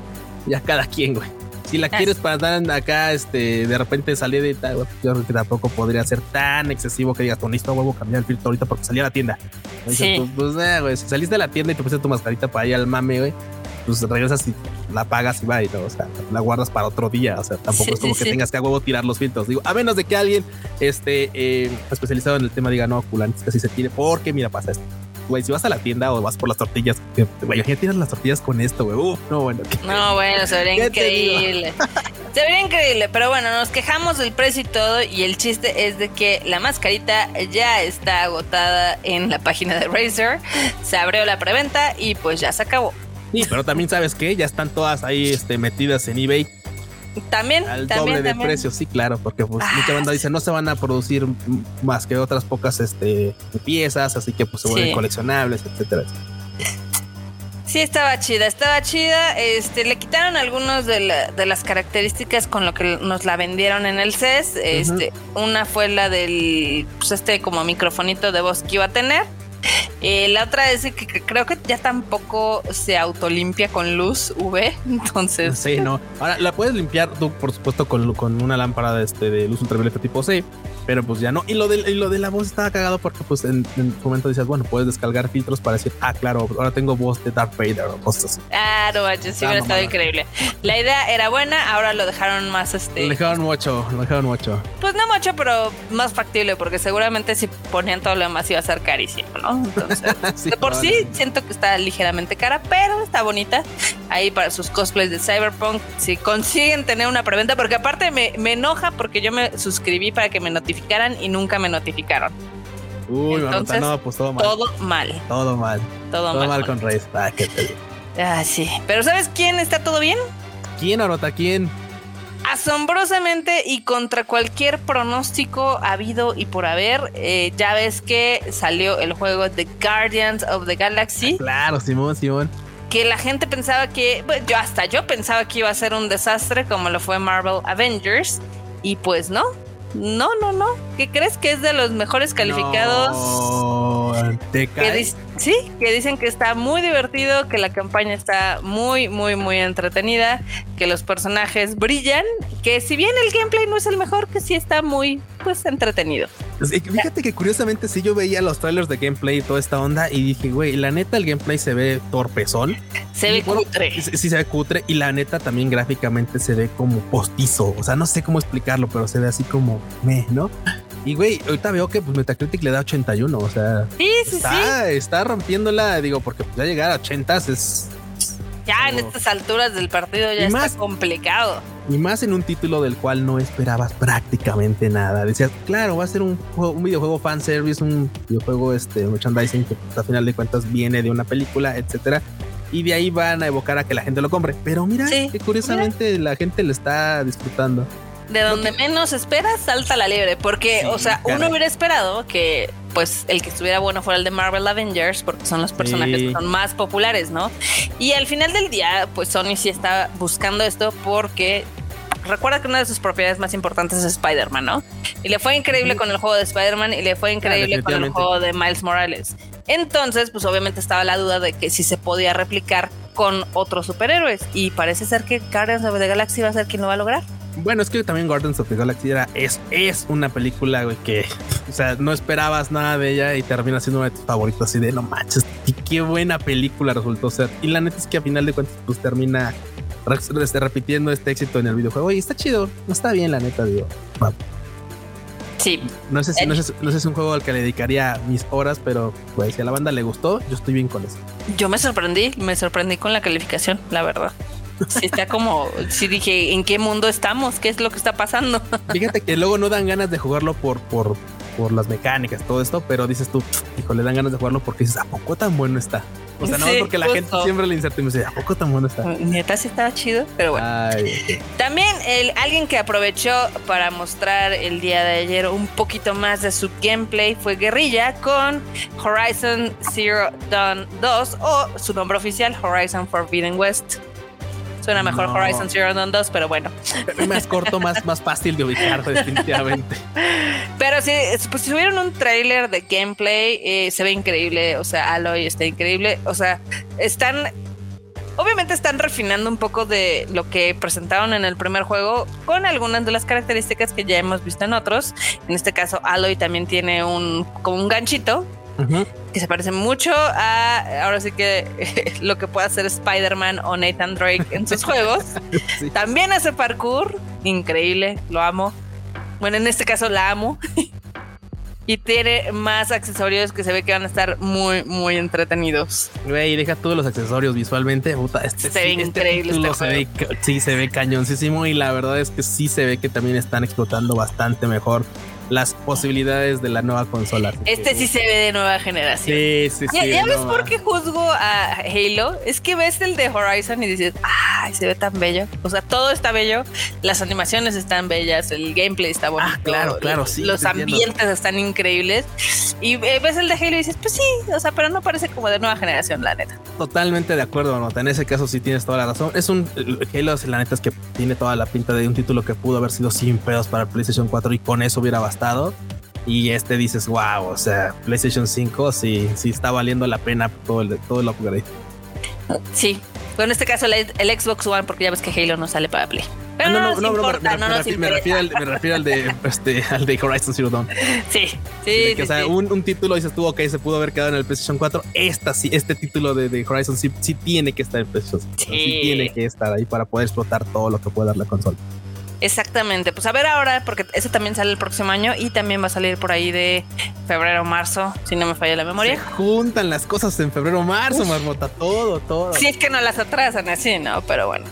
Speaker 2: ya cada quien, güey. Si la quieres para dar acá, este, de repente salir de tal, yo creo que tampoco podría ser tan excesivo que digas, listo, huevo cambiar el filtro ahorita porque salí a la tienda. Sí. Pues, pues eh, güey, si saliste de la tienda y te pusiste tu mascarita para ir al mame, güey, pues regresas y la pagas y va y todo, o sea, la guardas para otro día, o sea, tampoco es como que tengas que a huevo tirar los filtros. Digo, a menos de que alguien este eh, especializado en el tema diga, no, culantes que así se tire, porque mira, pasa esto güey, si vas a la tienda o vas por las tortillas, güey, ya tienes las tortillas con esto, güey. no, bueno.
Speaker 1: No, bueno, se vería (laughs) increíble. se vería increíble, pero bueno, nos quejamos del precio y todo. Y el chiste es de que la mascarita ya está agotada en la página de Razer. Se abrió la preventa y pues ya se acabó.
Speaker 2: Sí, pero también sabes que ya están todas ahí este, metidas en eBay
Speaker 1: también.
Speaker 2: Al doble de precio, sí, claro, porque pues ah, mucha banda dice no se van a producir más que otras pocas este, piezas, así que pues se vuelven coleccionables, etcétera.
Speaker 1: Sí, estaba chida, estaba chida. Este, le quitaron algunos de, las características con lo que nos la vendieron en el CES. Este, una fue la del, pues este como microfonito de voz que iba a tener. Eh, la otra es que creo que ya tampoco se autolimpia con luz UV, (laughs) entonces.
Speaker 2: Sí, no. Ahora la puedes limpiar tú, por supuesto, con, con una lámpara de, este, de luz ultravioleta tipo C pero pues ya no. Y lo de, lo de la voz estaba cagado porque pues en, en un momento dices, bueno, puedes descargar filtros para decir, ah, claro, ahora tengo voz de Darth Vader o cosas así.
Speaker 1: Ah, no, sí hubiera estado increíble. La idea era buena, ahora lo dejaron más este.
Speaker 2: Lo dejaron mucho, lo dejaron mucho.
Speaker 1: Pues no mucho, pero más factible, porque seguramente si ponían todo lo demás iba a ser carísimo, ¿no? Entonces, (laughs) de por sí siento que está ligeramente cara, pero está bonita. Ahí para sus cosplays de Cyberpunk, si consiguen tener una preventa, porque aparte me, me enoja porque yo me suscribí para que me notifiquen y nunca me notificaron.
Speaker 2: Uy, Entonces, no, pues todo mal.
Speaker 1: Todo mal.
Speaker 2: Todo mal.
Speaker 1: Todo,
Speaker 2: todo mal, con Reyes. Ah, qué
Speaker 1: Ah, sí. Pero ¿sabes quién está todo bien?
Speaker 2: ¿Quién, Arota? ¿Quién?
Speaker 1: Asombrosamente y contra cualquier pronóstico habido y por haber, eh, ya ves que salió el juego The Guardians of the Galaxy.
Speaker 2: claro, Simón, Simón.
Speaker 1: Que la gente pensaba que, bueno, yo hasta yo pensaba que iba a ser un desastre como lo fue Marvel Avengers. Y pues no, no, no, no. ¿Qué crees que es de los mejores calificados?
Speaker 2: No, ¿te
Speaker 1: sí, que dicen que está muy divertido, que la campaña está muy, muy, muy entretenida, que los personajes brillan, que si bien el gameplay no es el mejor, que sí está muy, pues, entretenido.
Speaker 2: Fíjate que curiosamente sí yo veía los trailers de gameplay y toda esta onda y dije, güey, la neta el gameplay se ve torpezón.
Speaker 1: Se ve cutre.
Speaker 2: Sí, se ve cutre y la neta también gráficamente se ve como postizo. O sea, no sé cómo explicarlo, pero se ve así como me, ¿no? Y güey, ahorita veo que pues Metacritic le da 81, o sea,
Speaker 1: sí, sí,
Speaker 2: está, está rompiéndola, digo, porque pues, ya llegar a 80 es
Speaker 1: ya en estas alturas del partido ya está complicado.
Speaker 2: Y más en un título del cual no esperabas prácticamente nada. Decías, claro, va a ser un, un videojuego fanservice, un videojuego este, merchandising que pues, a final de cuentas viene de una película, etcétera. Y de ahí van a evocar a que la gente lo compre. Pero mira, que curiosamente la gente lo está disfrutando
Speaker 1: de donde menos esperas, salta la liebre. Porque, o sea, uno hubiera esperado que pues el que estuviera bueno fuera el de Marvel Avengers, porque son los personajes que son más populares, ¿no? Y al final del día, pues Sony sí está buscando esto porque recuerda que una de sus propiedades más importantes es Spider-Man, ¿no? Y le fue increíble con el juego de Spider-Man y le fue increíble con el juego de Miles Morales. Entonces, pues obviamente estaba la duda de que si se podía replicar con otros superhéroes. Y parece ser que Guardians of the Galaxy va a ser quien lo va a lograr.
Speaker 2: Bueno, es que también Guardians of the Galaxy era, es, es una película, güey, que, o sea, no esperabas nada de ella y termina siendo una de tus favoritos, así de no manches, qué, qué buena película resultó ser. Y la neta es que a final de cuentas, pues termina este, repitiendo este éxito en el videojuego. Y está chido, no está bien, la neta, digo.
Speaker 1: Sí.
Speaker 2: No sé, si, no, sé, no sé si es un juego al que le dedicaría mis horas, pero pues si a la banda le gustó, yo estoy bien con eso.
Speaker 1: Yo me sorprendí, me sorprendí con la calificación, la verdad. Sí, está como, sí dije, ¿en qué mundo estamos? ¿Qué es lo que está pasando? (laughs)
Speaker 2: Fíjate que luego no dan ganas de jugarlo por, por, por las mecánicas, todo esto, pero dices tú, hijo, le dan ganas de jugarlo porque dices, ¿a poco tan bueno está? O sea, no, porque la gente siempre le me dice, ¿a poco tan bueno está?
Speaker 1: Neta, sí estaba chido, pero bueno. También el, alguien que aprovechó para mostrar el día de ayer un poquito más de su gameplay fue Guerrilla con Horizon Zero Dawn 2 o su nombre oficial, Horizon Forbidden West. Suena mejor Horizon Zero Dawn 2, pero bueno.
Speaker 2: Más corto, más, más fácil de ubicar, definitivamente. (laughs)
Speaker 1: Pero sí, pues si subieron un trailer de gameplay, eh, se ve increíble. O sea, Aloy está increíble. O sea, están Obviamente están refinando un poco de lo que presentaron en el primer juego con algunas de las características que ya hemos visto en otros. En este caso, Aloy también tiene un como un ganchito que se parece mucho a ahora sí que (laughs) lo que puede hacer Spider-Man o Nathan Drake en sus (laughs) juegos. También hace parkour, increíble, lo amo. Bueno, en este caso la amo. (laughs) y tiene más accesorios que se ve que van a estar muy, muy entretenidos.
Speaker 2: Güey, deja todos los accesorios visualmente. Puta, este,
Speaker 1: se ve
Speaker 2: este
Speaker 1: increíble.
Speaker 2: Este se ve, sí, se ve cañoncísimo y la verdad es que sí se ve que también están explotando bastante mejor las posibilidades de la nueva consola.
Speaker 1: Este sí se ve de nueva generación.
Speaker 2: Sí, sí,
Speaker 1: sí. ¿Ya, ves por qué juzgo a Halo? Es que ves el de Horizon y dices, ay, se ve tan bello. O sea, todo está bello, las animaciones están bellas, el gameplay está bonito.
Speaker 2: Ah, claro, claro, sí.
Speaker 1: Los ambientes están increíbles. Y ves el de Halo y dices, pues sí, o sea, pero no parece como de nueva generación, la neta.
Speaker 2: Totalmente de acuerdo, Nota. En ese caso sí tienes toda la razón. Es un Halo, la neta es que tiene toda la pinta de un título que pudo haber sido sin pedos para el PlayStation 4 y con eso hubiera bastado y este dices, wow, o sea, PlayStation 5 sí, sí está valiendo la pena todo el, todo el upgrade.
Speaker 1: Sí, pero en este caso el, Xbox One, porque ya ves que Halo no sale para Play.
Speaker 2: Pero no, no, no, me, refiero al, me, refiero al, de (laughs) este, al de Horizon Zero Dawn.
Speaker 1: Sí, sí.
Speaker 2: o sea, Un, un, título dices tú, ok, se pudo haber quedado en el PlayStation 4. Esta sí, este título de, de Horizon sí, sí, tiene que estar en PlayStation 5. Sí. sí tiene que estar ahí para poder explotar todo lo que puede dar la consola.
Speaker 1: Exactamente, pues a ver ahora, porque ese también sale el próximo año y también va a salir por ahí de febrero, marzo, si no me falla la memoria.
Speaker 2: Se juntan las cosas en febrero, marzo, marmota, todo, todo.
Speaker 1: Sí, es que no las atrasan así, ¿no? Pero bueno.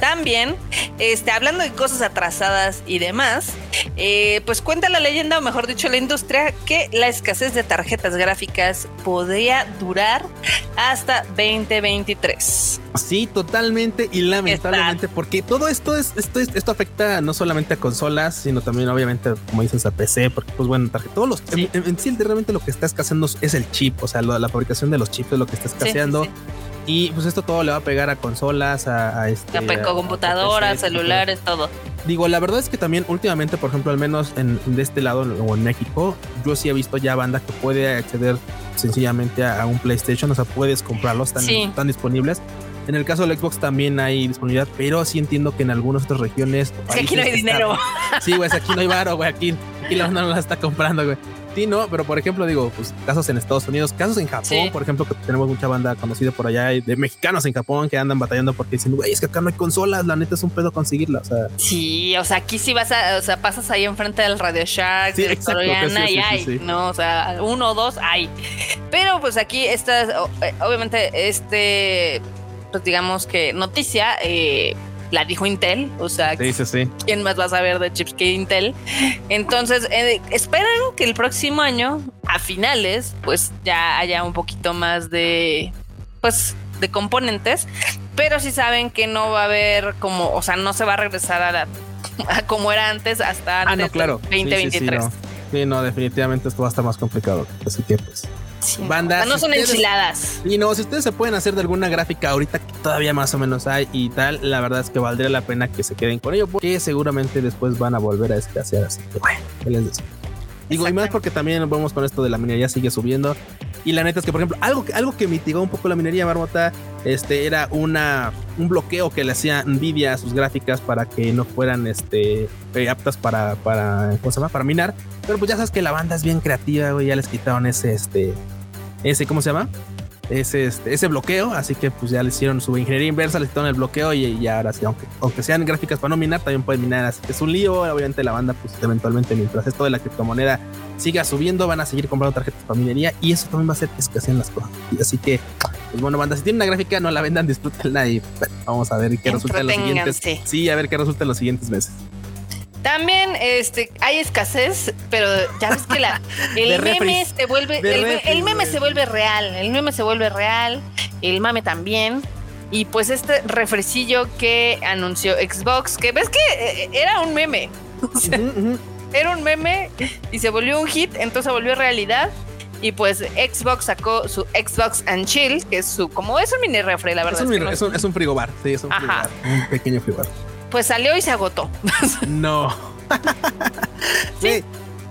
Speaker 1: También, este, hablando de cosas atrasadas y demás, eh, pues cuenta la leyenda, o mejor dicho, la industria, que la escasez de tarjetas gráficas podría durar hasta 2023.
Speaker 2: Sí, totalmente y lamentablemente, porque todo esto es, esto esto afecta no solamente a consolas, sino también, obviamente, como dices, a PC, porque, pues bueno, todos los en, sí realmente lo que está escaseando es el chip, o sea, la fabricación de los chips es lo que está escaseando. Y pues esto todo le va a pegar a consolas, a, a este.
Speaker 1: A computadoras, celulares, todo.
Speaker 2: Digo, la verdad es que también últimamente, por ejemplo, al menos en, de este lado o en México, yo sí he visto ya banda que puede acceder sencillamente a, un PlayStation, o sea, puedes comprarlos, están, están disponibles. En el caso del Xbox también hay disponibilidad, pero sí entiendo que en algunas otras regiones.
Speaker 1: aquí no hay dinero. (laughs)
Speaker 2: Sí, güey, aquí no hay varo, güey. Aquí, aquí la banda no la está comprando, güey. Sí, no, pero por ejemplo, digo, pues casos en Estados Unidos, casos en Japón, por ejemplo, que tenemos mucha banda conocida por allá de mexicanos en Japón que andan batallando porque dicen, güey, es que acá no hay consolas, la neta es un pedo conseguirla. O sea,
Speaker 1: sí, o sea, aquí sí vas a, o sea, pasas ahí enfrente del Radio Shack, sí, exacto, y hay, ¿no? O sea, uno o dos hay. Pero pues aquí está, eh, obviamente, este, pues digamos que noticia, eh, la dijo Intel, o sea, ¿quién más va a saber de chips que Intel? Entonces, eh, esperan que el próximo año, a finales, pues ya haya un poquito más de, pues, de componentes, pero si saben que no va a haber como, o sea, no se va a regresar a, como era antes hasta
Speaker 2: ah, no, claro.
Speaker 1: 2023.
Speaker 2: Sí, no. definitivamente esto va a estar más complicado. Así que pues
Speaker 1: Banda, no son enchiladas.
Speaker 2: Y no, si ustedes se pueden hacer de alguna gráfica ahorita que todavía más o menos hay y tal, la verdad es que valdría la pena que se queden con ello porque seguramente después van a volver a escasear. Así que bueno, ¿qué les? Digo, y más porque también vamos con esto de la minería sigue subiendo. Y la neta es que, por ejemplo, algo, algo que mitigó un poco la minería barbota este, era una, un bloqueo que le hacía Nvidia a sus gráficas para que no fueran este, eh, aptas para, para, ¿cómo se llama? para minar. Pero pues ya sabes que la banda es bien creativa, güey. Ya les quitaron ese, este, ese, ¿cómo se llama? Ese, este, ese bloqueo, así que pues ya le hicieron su ingeniería inversa, le quitaron el bloqueo y, y ahora sí, aunque, aunque sean gráficas para no minar, también pueden minar, así que es un lío, obviamente la banda pues eventualmente mientras esto de la criptomoneda siga subiendo, van a seguir comprando tarjetas para minería y eso también va a hacer que escaseen las cosas. Así que, pues bueno, banda, si tienen una gráfica, no la vendan, disfrútenla y vamos a ver qué resulta en los siguientes. Sí, a ver qué resulta en los siguientes meses.
Speaker 1: También este, hay escasez, pero ya ves que la, (laughs) el meme se vuelve, el, meme se vuelve real, el meme se vuelve real, el mame también. Y pues este refresillo que anunció Xbox, que ves que eh, era un meme. (laughs) Era un meme y se volvió un hit, entonces se volvió realidad. Y pues Xbox sacó su Xbox and Chill, que es su, como es un mini refre, la verdad.
Speaker 2: Es un, es, un, es un frigobar, sí, es un frigobar, un pequeño frigobar
Speaker 1: pues salió y se agotó. (laughs)
Speaker 2: No. sí.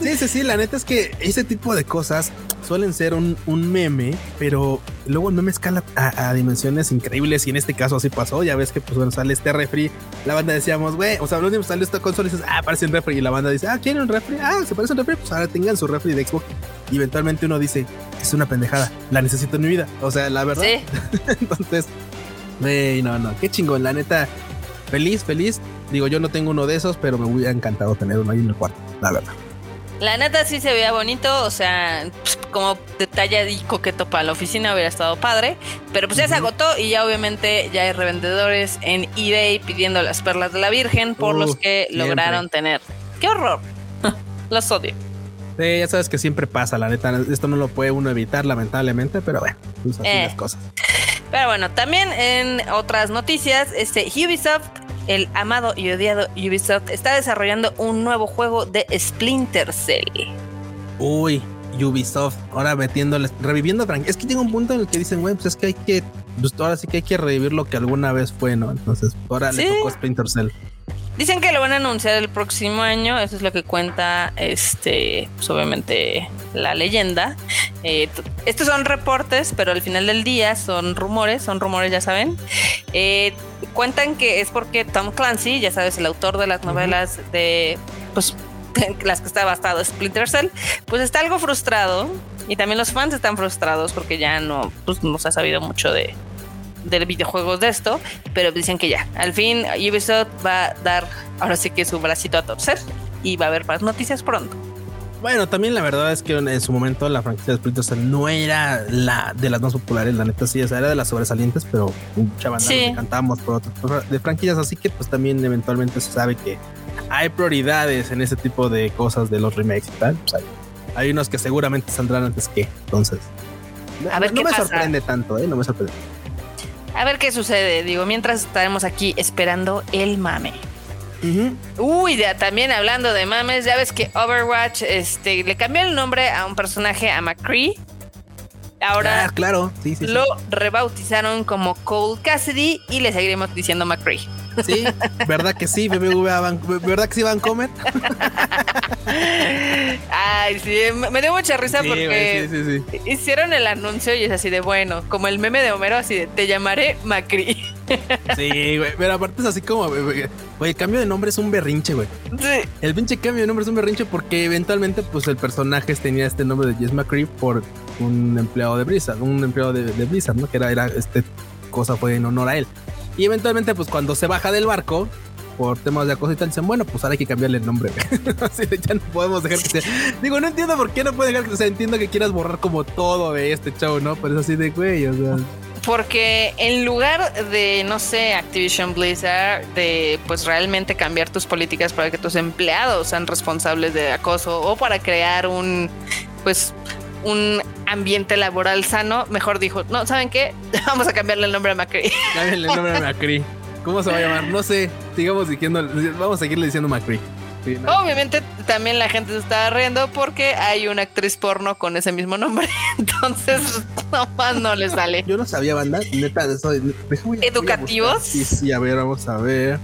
Speaker 2: sí, sí, sí, la neta es que ese tipo de cosas suelen ser un, un meme, pero luego el meme escala a, dimensiones increíbles y en este caso así pasó. Ya ves que pues bueno, sale este refri. La banda decíamos, güey, o sea, lo último sale esta consola y dices, ah, parece un refri. Y la banda dice, ah, ¿quieren un refri? Ah, se parece un refri, pues ahora tengan su refri de Xbox. Y eventualmente uno dice, es una pendejada, la necesito en mi vida. O sea, la verdad. Sí. (laughs) Entonces, güey, no, no, qué chingón, la neta. Feliz, feliz. Digo, yo no tengo uno de esos, pero me hubiera encantado tener uno ahí en el cuarto, la verdad.
Speaker 1: La neta sí se veía bonito, o sea, pues, como detalle y coqueto para la oficina hubiera estado padre, pero pues ya se agotó y ya obviamente ya hay revendedores en eBay pidiendo las perlas de la Virgen por los que lograron tener. ¡Qué horror! (laughs) los odio.
Speaker 2: Sí, ya sabes que siempre pasa, la neta, esto no lo puede uno evitar lamentablemente, pero bueno, pues así eh. las cosas.
Speaker 1: Pero bueno, también en otras noticias, este Ubisoft el amado y odiado Ubisoft está desarrollando un nuevo juego de Splinter Cell.
Speaker 2: Uy, Ubisoft, ahora metiéndoles, reviviendo Frank. Es que llega un punto en el que dicen, güey, pues es que hay que, pues ahora sí que hay que revivir lo que alguna vez fue, ¿no? Entonces, ahora le tocó Splinter Cell.
Speaker 1: Dicen que lo van a anunciar el próximo año, eso es lo que cuenta, este, pues obviamente la leyenda. Eh, estos son reportes, pero al final del día son rumores, son rumores, ya saben. Eh, cuentan que es porque Tom Clancy, ya sabes, el autor de las novelas de, pues, (laughs) las que está basado Splinter Cell, pues está algo frustrado y también los fans están frustrados porque ya no, pues, no se ha sabido mucho de, de videojuegos de esto, pero dicen que ya, al fin Ubisoft va a dar ahora sí que su bracito a torcer y va a haber más noticias pronto.
Speaker 2: Bueno, también la verdad es que en su momento la franquicia de Splinter Cell no era la de las más populares, la neta sí, era de las sobresalientes, pero mucha banda sí. cantamos por otras de franquicias, así que pues también eventualmente se sabe que hay prioridades en ese tipo de cosas de los remakes y tal. Pues, hay, unos que seguramente saldrán antes que, entonces. A ver no, me sorprende tanto, ¿eh? No me sorprende.
Speaker 1: A ver qué sucede. Digo, mientras estaremos aquí esperando el mame. Uy, ya, también hablando de mames, ya ves que Overwatch este, le cambió el nombre a un personaje a McCree. Ahora
Speaker 2: ah, claro,
Speaker 1: lo rebautizaron como Cole Cassidy y le seguiremos diciendo McCree.
Speaker 2: Sí, ¿verdad que sí? ¿Verdad que sí van a comer?
Speaker 1: Ay, sí, me dio mucha risa porque hicieron el anuncio y es así de bueno, como el meme de Homero, así de te llamaré Macri.
Speaker 2: Sí, güey, pero aparte es así como, güey, el cambio de nombre es un berrinche, güey. Sí. El pinche cambio de nombre es un berrinche porque eventualmente, pues el personaje tenía este nombre de Jess McCree por un empleado de Blizzard, un empleado de, Blizzard, ¿no? Que era, era este cosa fue en honor a él. Y eventualmente, pues cuando se baja del barco, por temas de acoso y tal, dicen, bueno, pues ahora hay que cambiarle el nombre. (laughs) Así de, ya no podemos dejar que sea. Digo, no entiendo por qué no puede dejar que o sea, entiendo que quieras borrar como todo de este show, ¿no? Pero es así de güey, o sea.
Speaker 1: Porque en lugar de, no sé, Activision Blizzard, de pues realmente cambiar tus políticas para que tus empleados sean responsables de acoso o para crear un, pues, un ambiente laboral sano, mejor dijo, no, ¿saben qué? (laughs) Vamos a cambiarle el nombre a Macri. (laughs)
Speaker 2: Cambiarle el nombre a Macri. ¿Cómo se va a llamar? No sé. Sigamos diciendo, vamos a seguirle diciendo Macri.
Speaker 1: Obviamente también la gente se está riendo porque hay una actriz porno con ese mismo nombre. (laughs) Entonces, nomás no le sale.
Speaker 2: Yo no sabía, banda. Neta, soy.
Speaker 1: ¿Educativos?
Speaker 2: sí, sí, a ver, vamos a ver.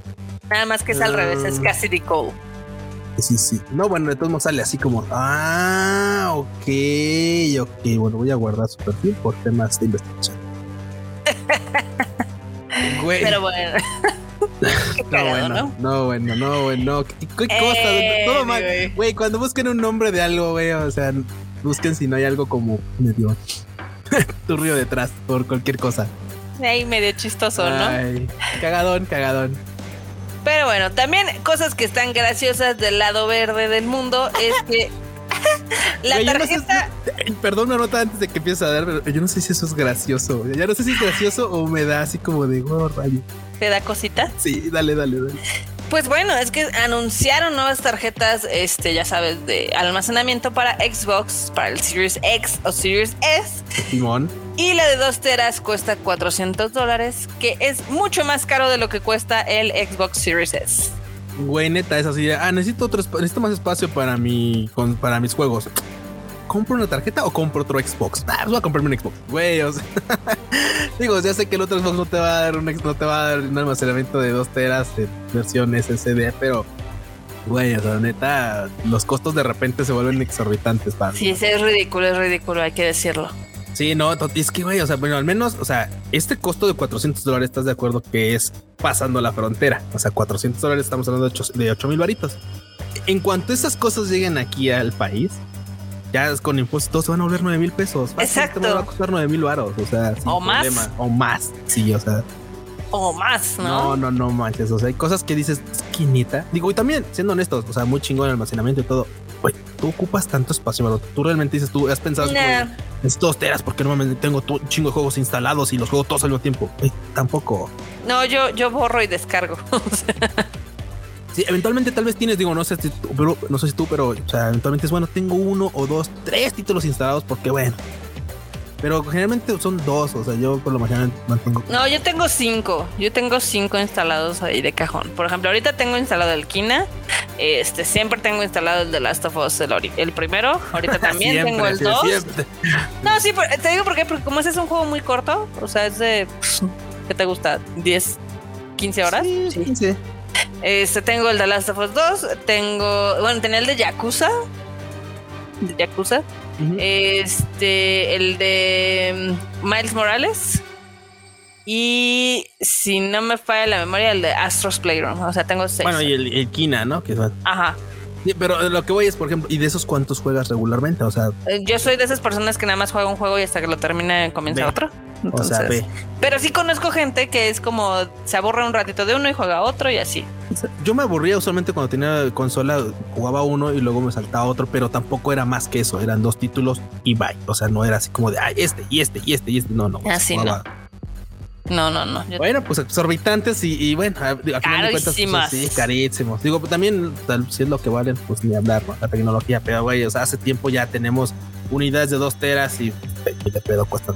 Speaker 1: Nada más que es al revés, es ah. Cassidy Cole.
Speaker 2: Sí, sí. No, bueno, de todos modos sale así como, ah, ok, ok. Bueno, voy a guardar su perfil por temas de investigación. (laughs)
Speaker 1: Güey. Pero bueno. (laughs)
Speaker 2: no, bueno, ¿no? bueno, no, bueno, ¿Qué, cosa? Eh, todo mal. Güey, cuando busquen un nombre de algo, güey, o sea, busquen si no hay algo como medio (laughs) turbio detrás por cualquier cosa.
Speaker 1: Ahí medio chistoso, ¿no?
Speaker 2: cagadón, cagadón.
Speaker 1: Pero bueno, también cosas que están graciosas del lado verde del mundo es que (laughs) la tarjeta.
Speaker 2: perdón una nota antes de que empiece a dar, pero yo no sé si eso es gracioso. Ya no sé si es gracioso o me da así como de oh, rayo.
Speaker 1: ¿Te da cosita?
Speaker 2: Sí, dale, dale, dale.
Speaker 1: Pues bueno, es que anunciaron nuevas tarjetas, este, ya sabes, de almacenamiento para Xbox, para el Series X o Series S.
Speaker 2: Simón.
Speaker 1: Y la de 2 teras cuesta 400 dólares, que es mucho más caro de lo que cuesta el Xbox Series S.
Speaker 2: Güey, neta, es así. Ah, necesito otro necesito más espacio para mi, para mis juegos. ¿Compro una tarjeta o compro otro Xbox? Ah, pues voy a comprarme un Xbox. Güey, o sea, (laughs) digo, ya sé que el otro Xbox no te va a dar un, no te va a dar un almacenamiento de 2 teras de versión SSD, pero Güey, o sea, neta, los costos de repente se vuelven exorbitantes. Para
Speaker 1: sí, es ridículo, es ridículo, hay que decirlo.
Speaker 2: Sí, no, es que, güey, o sea, bueno, al menos, o sea, este costo de 400 dólares, ¿estás de acuerdo que es pasando la frontera? O sea, 400 dólares, estamos hablando de 8 mil varitos. En cuanto esas cosas lleguen aquí al país, ya con impuestos se van a volver 9 mil pesos.
Speaker 1: Exacto.
Speaker 2: va a costar 9 mil baros, o sea,
Speaker 1: o más.
Speaker 2: O más, sí, o sea
Speaker 1: o más, ¿no?
Speaker 2: No, no, no manches. O sea, hay cosas que dices, esquinita. Digo, y también, siendo honestos, o sea, muy chingón el almacenamiento y todo. Güey, tú ocupas tanto espacio, bro. Tú realmente dices, tú has pensado, nah. es dos teras porque normalmente tengo un chingo de juegos instalados y los juego todos al mismo tiempo. tampoco.
Speaker 1: No, yo, yo borro y descargo. (laughs)
Speaker 2: Sí, eventualmente tal vez tienes, digo, no sé si tú, pero no sé si tú, pero o sea, eventualmente es bueno, tengo uno o dos, tres títulos instalados porque bueno, pero generalmente son dos, o sea, yo por lo general mantengo.
Speaker 1: No, yo tengo cinco. Yo tengo cinco instalados ahí de cajón. Por ejemplo, ahorita tengo instalado el Kina. Este, siempre tengo instalado el The Last of Us, el, el primero. Ahorita (laughs) también tengo el 2. No, sí, te digo por qué, porque como ese es un juego muy corto, o sea, es de. ¿Qué te gusta? ¿10, 15 horas?
Speaker 2: Sí, 15.
Speaker 1: Este, tengo el The Last of Us 2. Tengo. Bueno, tenía el de Yakuza. De Yakuza. Este, el de mm, Miles Morales. Y si no me falla la memoria, el de Astros Playroom. O sea, tengo seis.
Speaker 2: Bueno, y el, Kina, ¿no? Que
Speaker 1: Ajá.
Speaker 2: pero lo que voy es, por ejemplo, ¿y de esos cuántos juegas regularmente? O sea,
Speaker 1: yo soy de esas personas que nada más juega un juego y hasta que lo termine comienza otro. O sea, ve. Pero sí conozco gente que es como se aburre un ratito de uno y juega otro y así.
Speaker 2: Yo me aburría usualmente cuando tenía consola, jugaba uno y luego me saltaba otro, pero tampoco era más que eso, eran dos títulos y bye. O sea, no era así como de, ay, este y este y este y este. No, no.
Speaker 1: Así no. No, no, no.
Speaker 2: Bueno, pues exorbitantes y, y bueno, a, final de cuentas, pues, sí, carísimos. Digo, también, si es lo que valen, pues ni hablar, ¿no? La tecnología, pero güey, o sea, hace tiempo ya tenemos unidades de dos teras y de pedo cuestan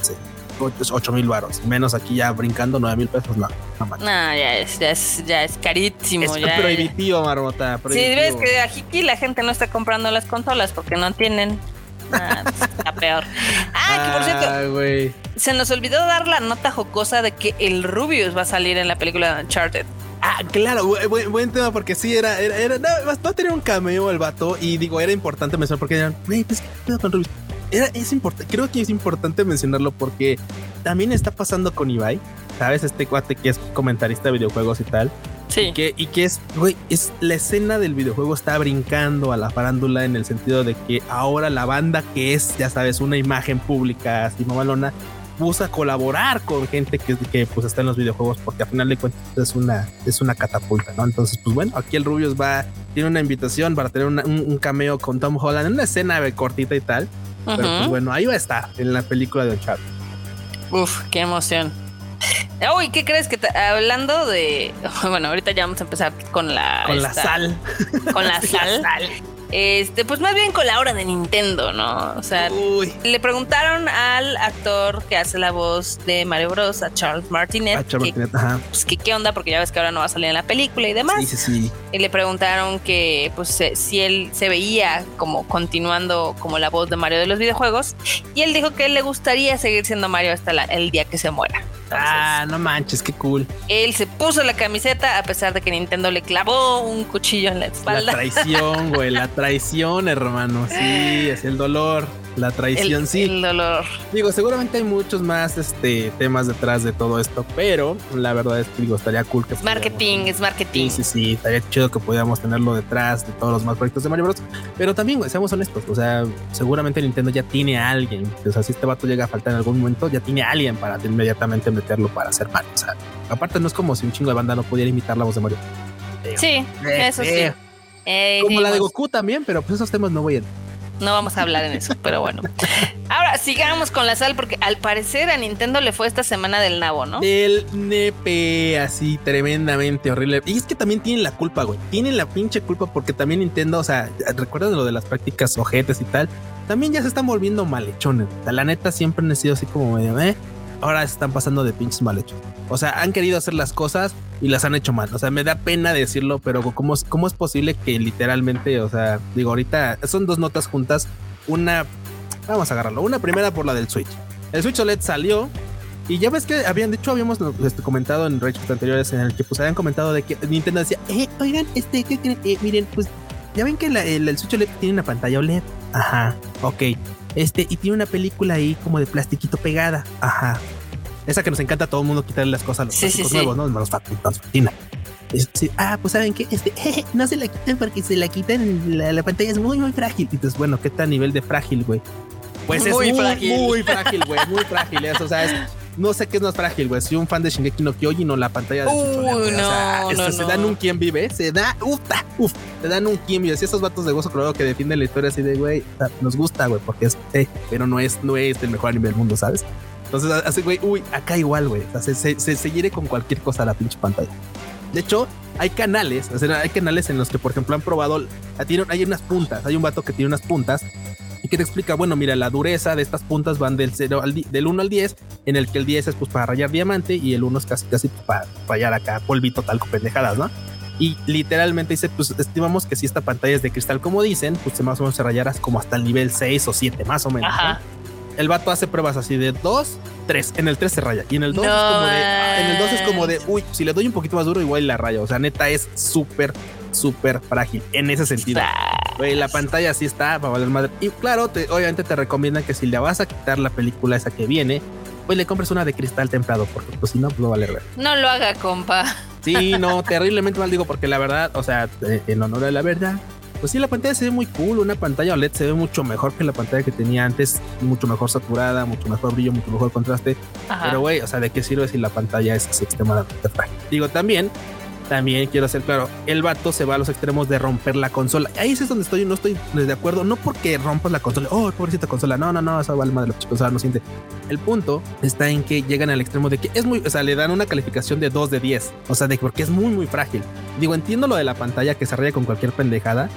Speaker 2: 8 mil baros. Menos aquí ya brincando 9 mil pesos, no.
Speaker 1: No, ya es, ya es, ya es carísimo. Es ya
Speaker 2: prohibitivo, Marmota.
Speaker 1: Sí, ves que aquí la gente no está comprando las consolas porque no tienen. Ah, (laughs) está peor. Ah, que por cierto. Se nos olvidó dar la nota jocosa de que el Rubius va a salir en la película de Uncharted.
Speaker 2: Ah, claro, buen, tema porque sí, era, era, era no, va a tener un cameo el vato y digo, era importante mencionar porque eran, güey, pues, ¿qué con Rubius? Es importante, creo que es importante mencionarlo porque también está pasando con Ibai, ¿sabes? Este cuate que es comentarista de videojuegos y tal.
Speaker 1: Sí.
Speaker 2: Y que, y que es, güey, es la escena del videojuego está brincando a la farándula en el sentido de que ahora la banda que es, ya sabes, una imagen pública así mamalona, puso a colaborar con gente que, que pues está en los videojuegos porque al final de cuentas es una, es una catapulta, ¿no? Entonces, pues bueno, aquí el Rubius va, tiene una invitación para tener un, un, cameo con Tom Holland en una escena cortita y tal. Pero pues bueno, ahí va a estar en la película de Uncharted.
Speaker 1: Uf, qué emoción. Uy, ¿qué crees que hablando de (laughs) bueno, ahorita ya vamos a empezar con la
Speaker 2: con la sal.
Speaker 1: Con la (laughs) sal. la sal. Este, pues más bien con la hora de Nintendo, ¿no? O sea, le preguntaron al actor que hace la voz de Mario Bros, a Charles Martinet, a Charles Martinet ajá. Pues, que qué onda, porque ya ves que ahora no va a salir en la película y demás.
Speaker 2: Sí, sí, sí.
Speaker 1: Y le preguntaron que, pues, si él se veía como continuando como la voz de Mario de los videojuegos, y él dijo que él le gustaría seguir siendo Mario hasta el día que se muera
Speaker 2: ah, no manches, qué cool.
Speaker 1: Él se puso la camiseta a pesar de que Nintendo le clavó un cuchillo en la espalda.
Speaker 2: La traición, güey, la (laughs) traición, hermano. Sí, es el dolor. La traición, sí.
Speaker 1: El dolor.
Speaker 2: Digo, seguramente hay muchos más este, temas detrás de todo esto, pero la verdad es que digo, estaría cool que.
Speaker 1: Marketing, es marketing.
Speaker 2: Sí, sí, sí. Estaría chido que pudiéramos tenerlo detrás de todos los más proyectos de Mario Bros. Pero también, güey, seamos honestos. O sea, seguramente Nintendo ya tiene a alguien. O sea, si este vato llega a faltar en algún momento, ya tiene a alguien para inmediatamente meterlo para hacer Mario. O sea, aparte, no es como si un chingo de banda no pudiera imitar la voz de Mario.
Speaker 1: Sí, eso sí.
Speaker 2: como la de Goku también, pero pues esos temas no voy a
Speaker 1: no vamos a hablar en eso, pero bueno. Ahora sigamos con la sal, porque al parecer a Nintendo le fue esta semana del nabo, ¿no?
Speaker 2: Del nepe, así tremendamente horrible. Y es que también tienen la culpa, güey. Tienen la pinche culpa porque también Nintendo, o sea, recuerdas lo de las prácticas ojetes y tal. También ya se están volviendo malhechones. O sea, la neta siempre han sido así como medio, eh ahora se están pasando de pinches mal hechos. O sea, han querido hacer las cosas y las han hecho mal. O sea, me da pena decirlo, pero ¿cómo, cómo es posible que literalmente, o sea, digo, ahorita son dos notas juntas. Una, vamos a agarrarlo. Una primera por la del Switch. El Switch OLED salió Y ya ves que habían, de hecho, habíamos este, comentado en rechos anteriores en el que pues habían comentado de que Nintendo decía, eh, oigan, este, ¿qué creen? Eh, miren, pues ya ven que el, Switch OLED tiene una pantalla OLED. Ajá, ok. Este, y tiene una película ahí como de plastiquito pegada. Ajá. Esa que nos encanta a todo el mundo quitarle las cosas a los sí, nuevos, ¿no? Nos fascina. ah, pues saben que este (laughs) no se la quitan porque se la quitan la, la pantalla es muy muy frágil. Y entonces, bueno, ¿qué tal nivel de frágil, güey? Pues es muy, frágil. Muy frágil, güey. Muy frágil. Eso, o sea, es, no sé qué es más frágil, güey. Soy un fan de Shingeki no Kyojin no la pantalla de
Speaker 1: Uy, no,
Speaker 2: no, se dan un quien vive, se da, uf, uf, se dan un quien vive. Si esos vatos de gozo colorado que defienden la historia así de, güey, nos gusta, güey, porque es, eh, pero no es, no es el mejor anime del mundo, ¿sabes? Entonces, así, güey, uy, acá igual, güey. Se, se, hiere con cualquier cosa la pinche pantalla. De hecho, hay canales, hay canales en los que, por ejemplo, han probado, hay unas puntas, hay un vato que tiene unas puntas y que te explica, bueno, mira, la dureza de estas puntas van del 0 al del 1 al 10, en el que el 10 es pues para rayar diamante y el 1 es casi casi para rayar acá polvito tal con pendejadas, ¿no? Y literalmente dice, pues estimamos que si esta pantalla es de cristal como dicen, pues más o menos se rayarás como hasta el nivel 6 o 7 más o menos. El vato hace pruebas así de 2, 3, en el 3 se raya y en el 2 es como de en el 2 es como de, uy, si le doy un poquito más duro igual la raya, o sea, neta es súper súper frágil en ese sentido. la pantalla sí está para valer madre. Y claro, te, obviamente te recomiendan que si le vas a quitar la película esa que viene, pues le compres una de cristal templado, porque pues si no, pues va a valer ver.
Speaker 1: No lo haga, compa.
Speaker 2: Sí, no, terriblemente mal digo, porque la verdad, o sea, en honor a la verdad, pues sí, la pantalla se ve muy cool. Una pantalla OLED se ve mucho mejor que la pantalla que tenía antes, mucho mejor saturada, mucho mejor brillo, mucho mejor contraste. Pero, güey, o sea, ¿de qué sirve si la pantalla es extremadamente frágil? Digo, también también quiero hacer claro, el vato se va a los extremos de romper la consola. Ahí es donde estoy, no estoy de acuerdo, no porque rompas la consola, oh, pobrecita consola, no, no, no, eso vale más de la consola, no siente. El punto está en que llegan al extremo de que es muy, o sea, le dan una calificación de 2 de 10, o sea, de porque es muy, muy frágil. Digo, entiendo lo de la pantalla que se raya con cualquier pendejada,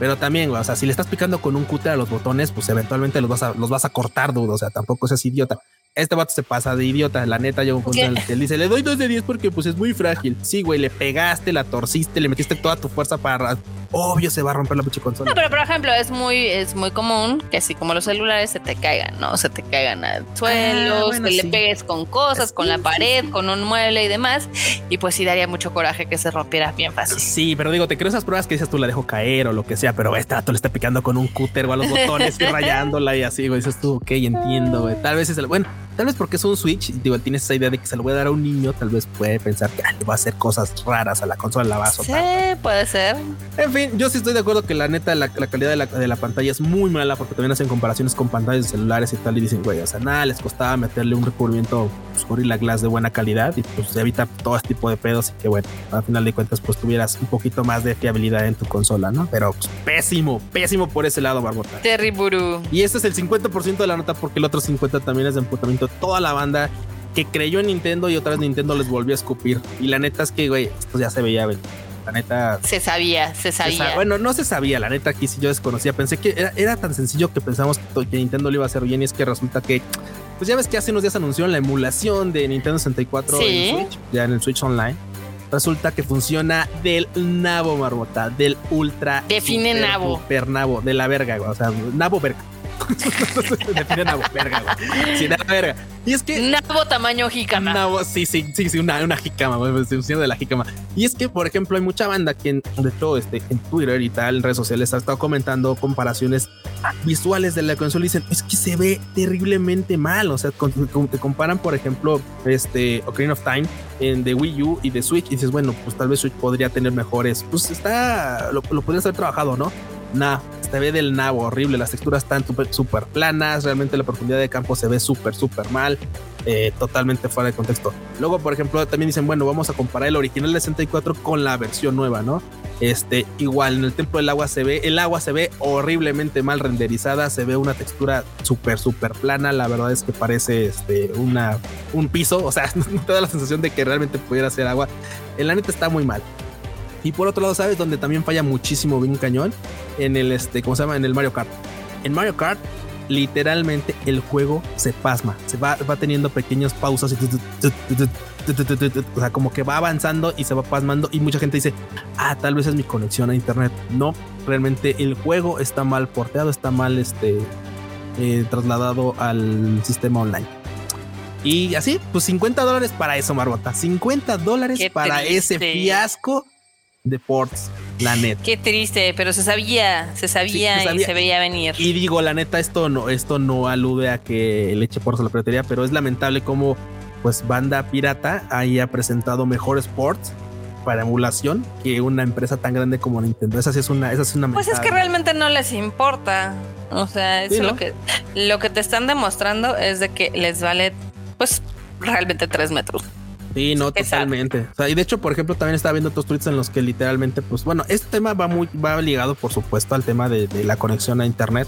Speaker 2: pero también, o sea, si le estás picando con un cúter a los botones, pues eventualmente los vas a, los vas a cortar, dudo. O sea, tampoco seas idiota este vato se pasa de idiota. La neta, llegó un punto en el que él dice: Le doy dos de 10 porque pues es muy frágil. Sí, güey, le pegaste, la torciste, le metiste toda tu fuerza para obvio se va a romper la pinche consola.
Speaker 1: No, pero por ejemplo, es muy, es muy común que así como los celulares se te caigan, ¿no? Se te caigan al suelo, ah, que le pegues con cosas, con la pared, con un mueble y demás. Y pues sí daría mucho coraje que se rompiera bien fácil.
Speaker 2: Sí, pero digo, te creo esas pruebas que dices tú la dejo caer o lo que sea, pero este rato le está picando con un cúter o a los botones y (laughs) rayándola y así, güey. Dices tú, ok, entiendo, güey. Tal vez es el bueno. Tal vez porque es un Switch, digo, tienes esa idea de que se lo voy a dar a un niño, tal vez puede pensar que le va a hacer cosas raras a la consola, la va a.
Speaker 1: Sí, puede ser.
Speaker 2: En fin, yo sí estoy de acuerdo que la neta, la, calidad de la, pantalla es muy mala porque también hacen comparaciones con pantallas de celulares y tal y dicen, güey, o sea, nada, les costaba meterle un recubrimiento pues, la Glass de buena calidad y pues evita todo este tipo de pedos y que bueno, al final de cuentas pues tuvieras un poquito más de fiabilidad en tu consola, ¿no? Pero pues, pésimo, pésimo por ese lado, Barbota.
Speaker 1: Terriburu.
Speaker 2: Y este es el 50% de la nota porque el otro 50% también es de emputamiento. Toda la banda que creyó en Nintendo y otra vez Nintendo les volvió a escupir. Y la neta es que, güey, esto ya se veía venir. La neta.
Speaker 1: Se sabía, se sabía.
Speaker 2: bueno, no se sabía, la neta aquí sí yo desconocía. Pensé que era, tan sencillo que pensamos que, Nintendo lo iba a hacer bien y es que resulta que. Pues ya ves que hace unos días anunció la emulación de Nintendo 64 en Switch, ya en el Switch Online. Resulta que funciona del nabo, Marbota, del ultra.
Speaker 1: Define nabo.
Speaker 2: Super nabo, de la verga, o sea, nabo verga. Define nabo, verga, güey. Sí, nabo verga. Y es que.
Speaker 1: Nabo tamaño jicama.
Speaker 2: Nabo, sí, sí, sí, sí, una, una jicama, de la jicama. Y es que, por ejemplo, hay mucha banda que, en, de todo este, en Twitter y tal, en redes sociales, ha estado comentando comparaciones visuales de la consola y dicen, es que se ve terriblemente mal. O sea, te comparan, por ejemplo, este Ocarina of Time en de Wii U y de Switch y dices, bueno, pues tal vez Switch podría tener mejores. Pues está, lo, lo podrías haber trabajado, ¿no? Nah, se ve del nabo horrible. Las texturas están súper planas. Realmente la profundidad de campo se ve súper, súper mal. Eh, totalmente fuera de contexto. Luego, por ejemplo, también dicen, bueno, vamos a comparar el original de 64 con la versión nueva, ¿no? Este, igual en el templo del agua se ve, el agua se ve horriblemente mal renderizada, se ve una textura súper, súper plana. La verdad es que parece este, una, un piso, o sea, (laughs) no te da la sensación de que realmente pudiera ser agua. El la neta está muy mal. Y por otro lado, ¿sabes? Donde también falla muchísimo bien cañón. En el, este, ¿cómo se llama? En el Mario Kart. En Mario Kart, literalmente el juego se pasma. Se va, va teniendo pequeñas pausas. O sea, como que va avanzando y se va pasmando. Y mucha gente dice, ah, tal vez es mi conexión a internet. No, realmente el juego está mal porteado, está mal este, trasladado al sistema online. Y así, pues 50 dólares para eso, Marbota. 50 dólares para ese fiasco de ports, la neta.
Speaker 1: Qué triste, pero se sabía, se sabía, y se veía venir.
Speaker 2: Y digo, la neta, esto no, esto no alude a que le eche ports a la piratería, pero es lamentable como pues banda pirata haya presentado mejores ports para emulación que una empresa tan grande como Nintendo. Esa sí es una, esa es una
Speaker 1: Pues es que realmente no les importa. O sea, es lo que lo que te están demostrando es de que les vale pues realmente tres metros.
Speaker 2: Sí, no, totalmente. O sea, y de hecho, por ejemplo, también estaba viendo otros tweets en los que literalmente, pues bueno, este tema va muy, va ligado, por supuesto, al tema de, la conexión a internet.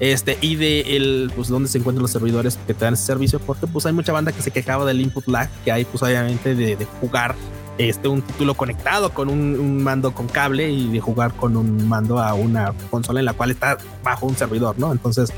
Speaker 2: Este, y de el, pues, dónde se encuentran los servidores que te dan ese servicio, porque pues hay mucha banda que se quejaba del input lag que hay, pues obviamente, de, de jugar este, un título conectado con un, mando con cable y de jugar con un mando a una consola en la cual está bajo un servidor, ¿no? Entonces,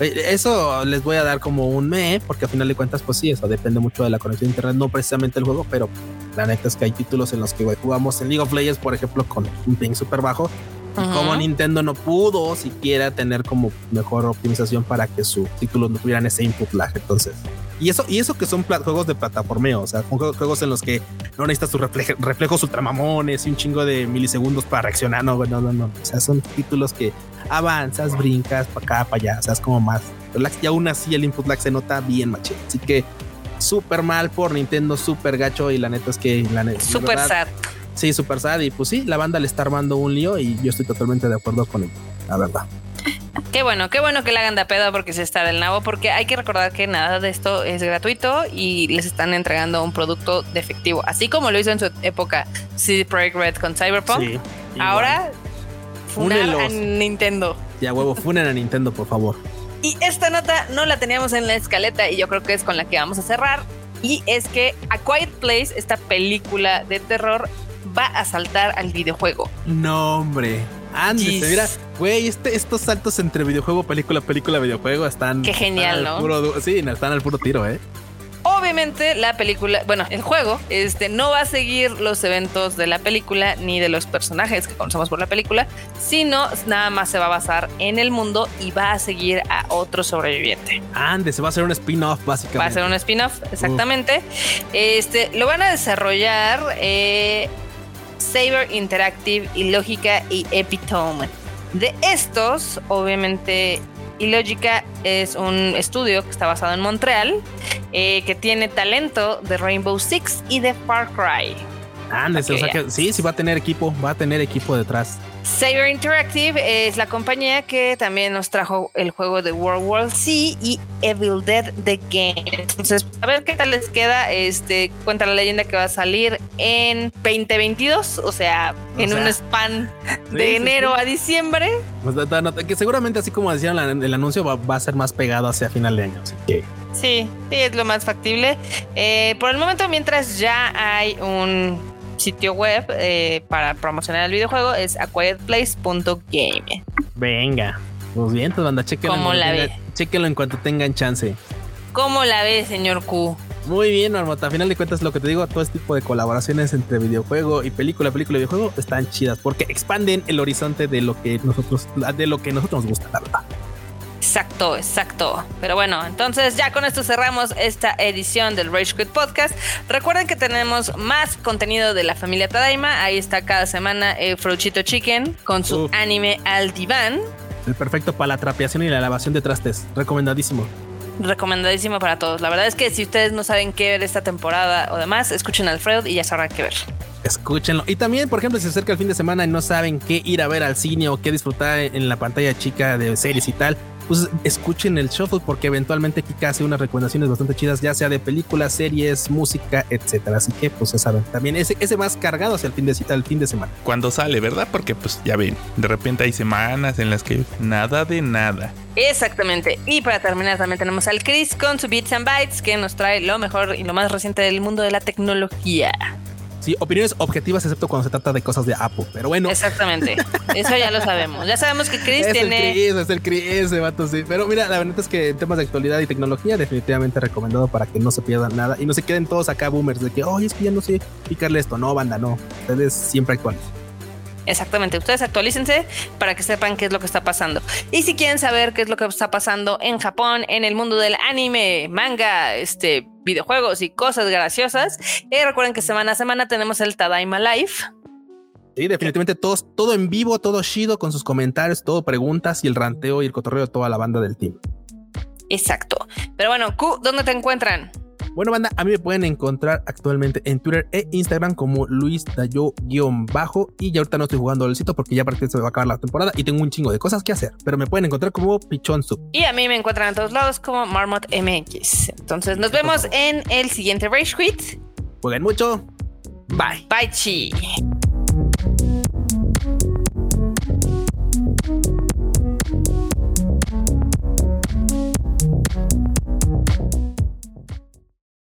Speaker 2: eso les voy a dar como un me, porque a final de cuentas, pues sí, eso depende mucho de la conexión a internet, no precisamente el juego, pero la neta es que hay títulos en los que jugamos en League of Legends, por ejemplo, con un ping súper bajo. Como Nintendo no pudo siquiera tener como mejor optimización para que sus títulos no tuvieran ese input lag. Entonces, y eso, y eso que son juegos de plataformeo, o sea, juegos, en los que no necesitas tus reflejos ultramamones y un chingo de milisegundos para reaccionar. No, no, no, no. O sea, son títulos que avanzas, brincas para acá, para allá. O sea, es como más relax. Y aún así el input lag se nota bien machín. Así que súper mal por Nintendo, súper gacho. Y la neta es que la neta.
Speaker 1: Súper sad.
Speaker 2: Sí, súper sad. Y pues sí, la banda le está armando un lío y yo estoy totalmente de acuerdo con él, la verdad.
Speaker 1: Qué bueno, qué bueno que la hagan de pedo porque se está del nabo, porque hay que recordar que nada de esto es gratuito y les están entregando un producto defectivo, así como lo hizo en su época CD Projekt Red con Cyberpunk. ahora funen a Nintendo.
Speaker 2: Ya huevo, funen a Nintendo, por favor.
Speaker 1: Y esta nota no la teníamos en la escaleta y yo creo que es con la que vamos a cerrar. Y es que A Quiet Place, esta película de terror, va a saltar al videojuego.
Speaker 2: No, hombre. Andes, mira, güey, este, estos saltos entre videojuego, película, película, videojuego están.
Speaker 1: Qué genial, ¿no?
Speaker 2: sí, están al puro tiro, ¿eh?
Speaker 1: Obviamente la película, bueno, el juego, este, no va a seguir los eventos de la película ni de los personajes que conocemos por la película, sino nada más se va a basar en el mundo y va a seguir a otro sobreviviente.
Speaker 2: Ande, se va a hacer un spin-off básicamente.
Speaker 1: Va a ser un spin-off, exactamente. Este, lo van a desarrollar eh, Saber Interactive, Illogica y Epitome. De estos, obviamente, Illogica es un estudio que está basado en Montreal, eh, que tiene talento de Rainbow Six y de Far Cry.
Speaker 2: Ah, o sea que sí, sí va a tener equipo, va a tener equipo detrás.
Speaker 1: Saber Interactive es la compañía que también nos trajo el juego de World War Z y Evil Dead The Game. Entonces, a ver qué tal les queda. Este cuenta la leyenda que va a salir en 2022, o sea, en un span (laughs) de enero a diciembre.
Speaker 2: Pues, que seguramente, así como decían el anuncio, va, a ser más pegado hacia final de año. Así que.
Speaker 1: Sí, sí, es lo más factible. Eh, por el momento, mientras ya hay un sitio web eh, para promocionar el videojuego es aquietplace.game.
Speaker 2: Venga, pues bien, pues banda, chequenlo.
Speaker 1: ¿Cómo la ve?
Speaker 2: Chequenlo en cuanto tengan chance.
Speaker 1: ¿Cómo la ve, señor Q?
Speaker 2: Muy bien, Marmota. A final de cuentas, lo que te digo, todo este tipo de colaboraciones entre videojuego y película, película y videojuego están chidas porque expanden el horizonte de lo que nosotros, de lo que nosotros nos gusta, la verdad.
Speaker 1: Exacto, exacto. Pero bueno, entonces ya con esto cerramos esta edición del Rage Quit Podcast. Recuerden que tenemos más contenido de la familia Tadaima. Ahí está cada semana el Fruchito Chicken con su anime al diván.
Speaker 2: El perfecto para la trapeación y la lavación de trastes. Recomendadísimo
Speaker 1: recomendadísimo para todos. La verdad es que si ustedes no saben qué ver esta temporada o demás, escuchen al Alfredo y ya sabrán qué ver.
Speaker 2: Escúchenlo. Y también, por ejemplo, si se acerca el fin de semana y no saben qué ir a ver al cine o qué disfrutar en la pantalla chica de series y tal, pues escuchen el shuffle porque eventualmente Kika hace unas recomendaciones bastante chidas, ya sea de películas, series, música, etcétera. Así que, pues ya saben, también ese, ese más cargado hacia el fin de cita, el fin de semana.
Speaker 3: Cuando sale, ¿verdad? Porque pues ya ven, de repente hay semanas en las que nada de nada.
Speaker 1: Exactamente. Y para terminar también tenemos al Chris con su Beats and Bytes que nos trae lo mejor y lo más reciente del mundo de la tecnología.
Speaker 2: Sí, opiniones objetivas, excepto cuando se trata de cosas de Apple. Pero bueno.
Speaker 1: Exactamente. Eso ya lo sabemos. Ya sabemos que Chris (laughs) tiene.
Speaker 2: El Chris, es el Chris, ese vato, sí. Pero mira, la verdad es que en temas de actualidad y tecnología, definitivamente recomendado para que no se pierdan nada y no se queden todos acá boomers de que, oye, es que ya no sé picarle esto. No, banda, no. Ustedes siempre actuales.
Speaker 1: Exactamente, ustedes actualícense para que sepan qué es lo que está pasando. Y si quieren saber qué es lo que está pasando en Japón, en el mundo del anime, manga, este, videojuegos y cosas graciosas. Y recuerden que semana a semana tenemos el Tadaima Live.
Speaker 2: Sí, definitivamente todos, todo en vivo, todo chido con sus comentarios, todo preguntas y el ranteo y el cotorreo de toda la banda del team.
Speaker 1: Exacto. Pero bueno, Q, ¿dónde te encuentran?
Speaker 2: Bueno, banda, a mí me pueden encontrar actualmente en Twitter e Instagram como Luis Dayo-bajo. Y ya ahorita no estoy jugando el sitio porque ya prácticamente se va a acabar la temporada y tengo un chingo de cosas que hacer. Pero me pueden encontrar como Pichon Sub.
Speaker 1: Y a mí me encuentran en todos lados como Marmot MX. Entonces nos vemos en el siguiente Rage Quit.
Speaker 2: Jueguen mucho. Bye.
Speaker 1: Bye, chi.